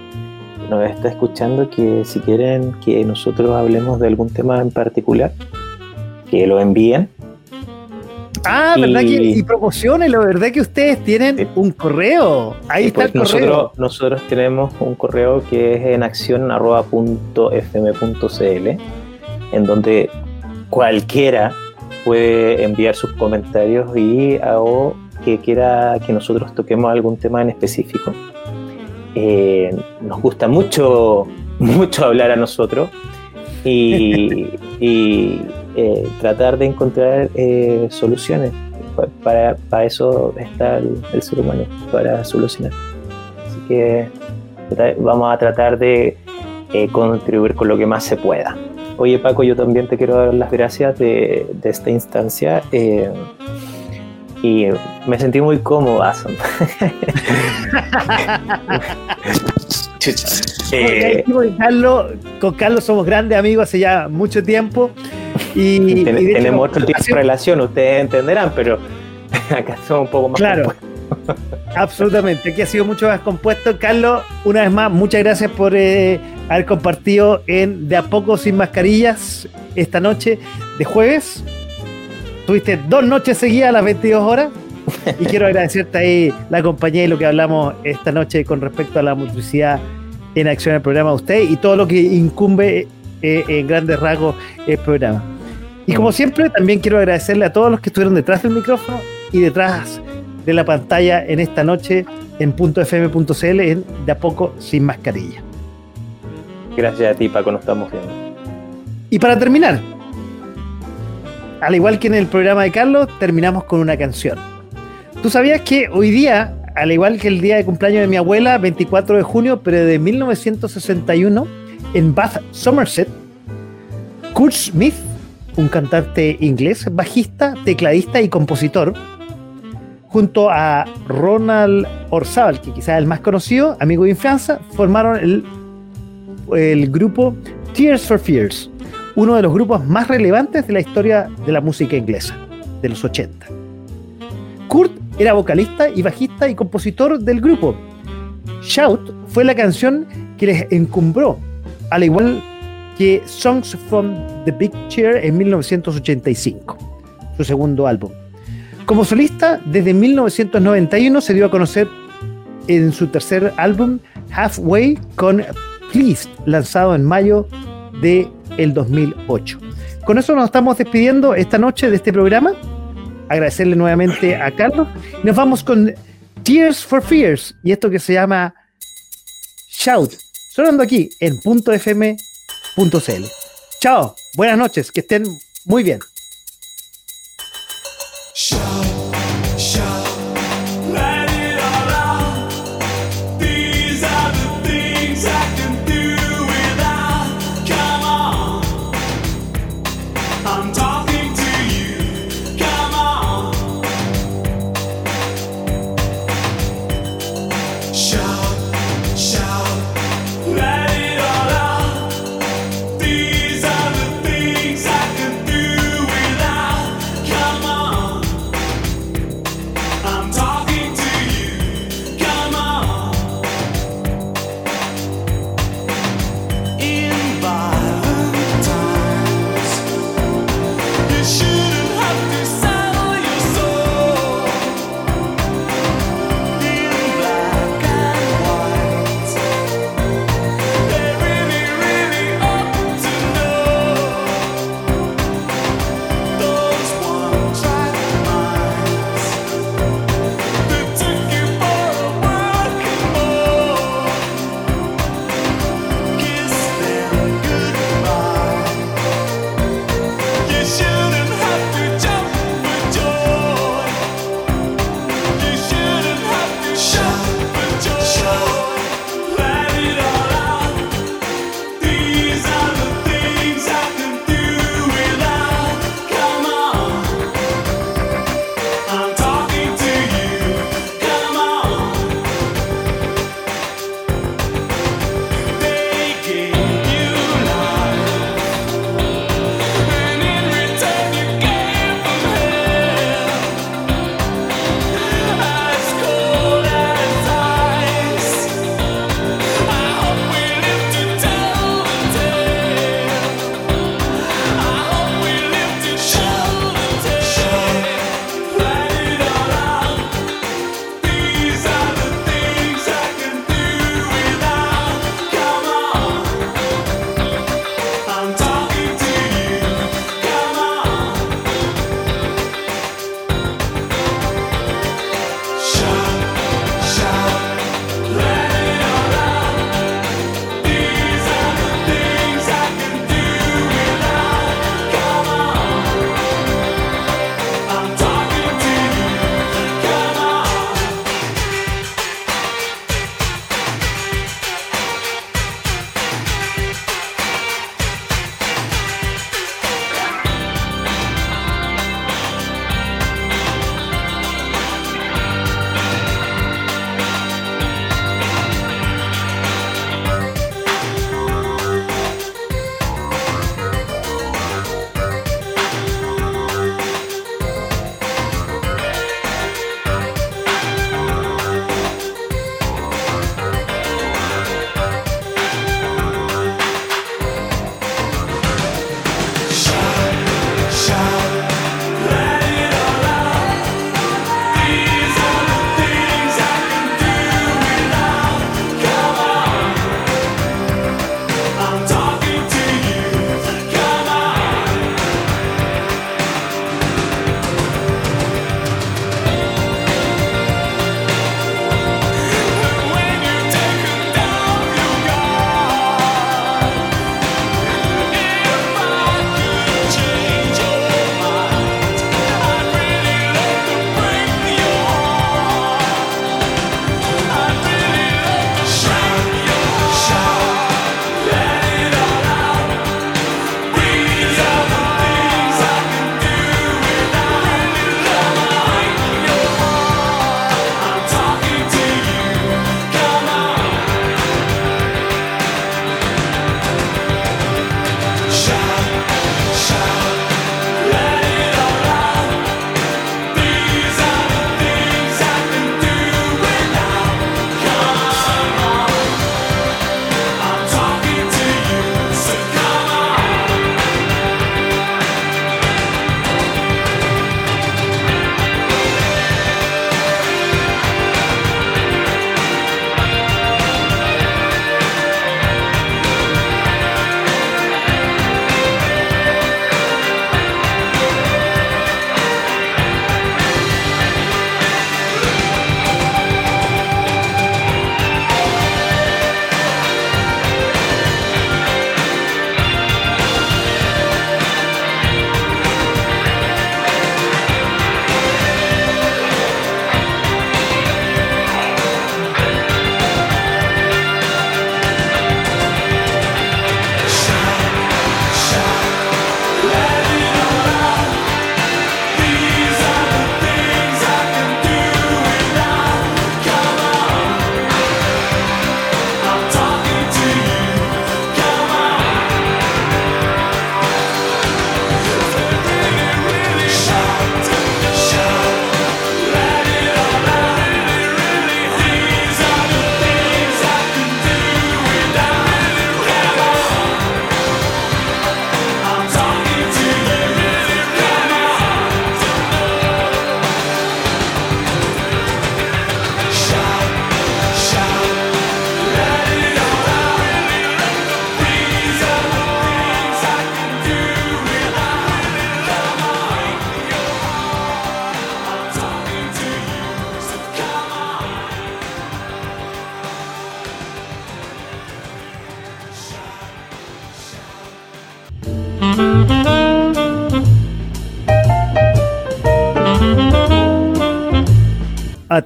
nos está escuchando que si quieren que nosotros hablemos de algún tema en particular, que lo envíen. Ah, ¿verdad que? Y promociones, la verdad que ustedes tienen un correo. Ahí está el pues, correo. Nosotros, tenemos un correo que es en acción.fm.cl, en donde cualquiera puede enviar sus comentarios y o que quiera que nosotros toquemos algún tema en específico. Eh, nos gusta mucho, mucho hablar a nosotros y, eh, tratar de encontrar eh, soluciones. Para, para, eso está el, ser humano, para solucionar. Así que vamos a tratar de contribuir con lo que más se pueda. Oye Paco, yo también te quiero dar las gracias de, de esta instancia y me sentí muy cómodo, eh, con, Carlos, con Carlos somos grandes amigos hace ya mucho tiempo. Y, tenemos otro tipo de relación, ustedes entenderán, pero acá somos un poco más Claro, absolutamente. Aquí ha sido mucho más compuesto. Carlos, una vez más, muchas gracias por eh, haber compartido en De a poco sin mascarillas esta noche de jueves. Tuviste dos noches seguidas a las 22 horas. Y quiero agradecerte ahí la compañía y lo que hablamos esta noche con respecto a la motricidad en acción del programa de usted y todo lo que incumbe eh, en grandes rasgos el programa. Y como siempre, también quiero agradecerle a todos los que estuvieron detrás del micrófono y detrás de la pantalla en esta noche en .fm.cl en De a poco sin mascarilla. Gracias a ti, Paco, nos estamos viendo. Y para terminar, al igual que en el programa de Carlos, terminamos con una canción. ¿Tú sabías que hoy día, al igual que el día de cumpleaños de mi abuela, 24 de junio, pero de 1961, en Bath, Somerset, Kurt Smith, un cantante inglés, bajista, tecladista y compositor, junto a Ronald Orzábal, que quizás es el más conocido, amigo de infancia, formaron el, el grupo Tears for Fears, uno de los grupos más relevantes de la historia de la música inglesa, de los 80. Kurt era vocalista y bajista y compositor del grupo. Shout fue la canción que les encumbró, al igual que Songs from the Big Chair en 1985, su segundo álbum. Como solista, desde 1991 se dio a conocer en su tercer álbum, Halfway, con Please, lanzado en mayo de el 2008. Con eso nos estamos despidiendo esta noche de este programa. Agradecerle nuevamente a Carlos. Nos vamos con Tears for Fears y esto que se llama Shout, sonando aquí en .fm.cl. Chao, buenas noches, que estén muy bien.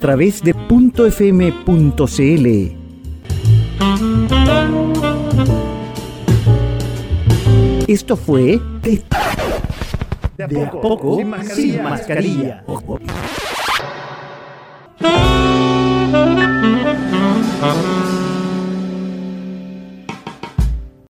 Través de .fm.cl. Esto fue de, a poco, sin mascarilla.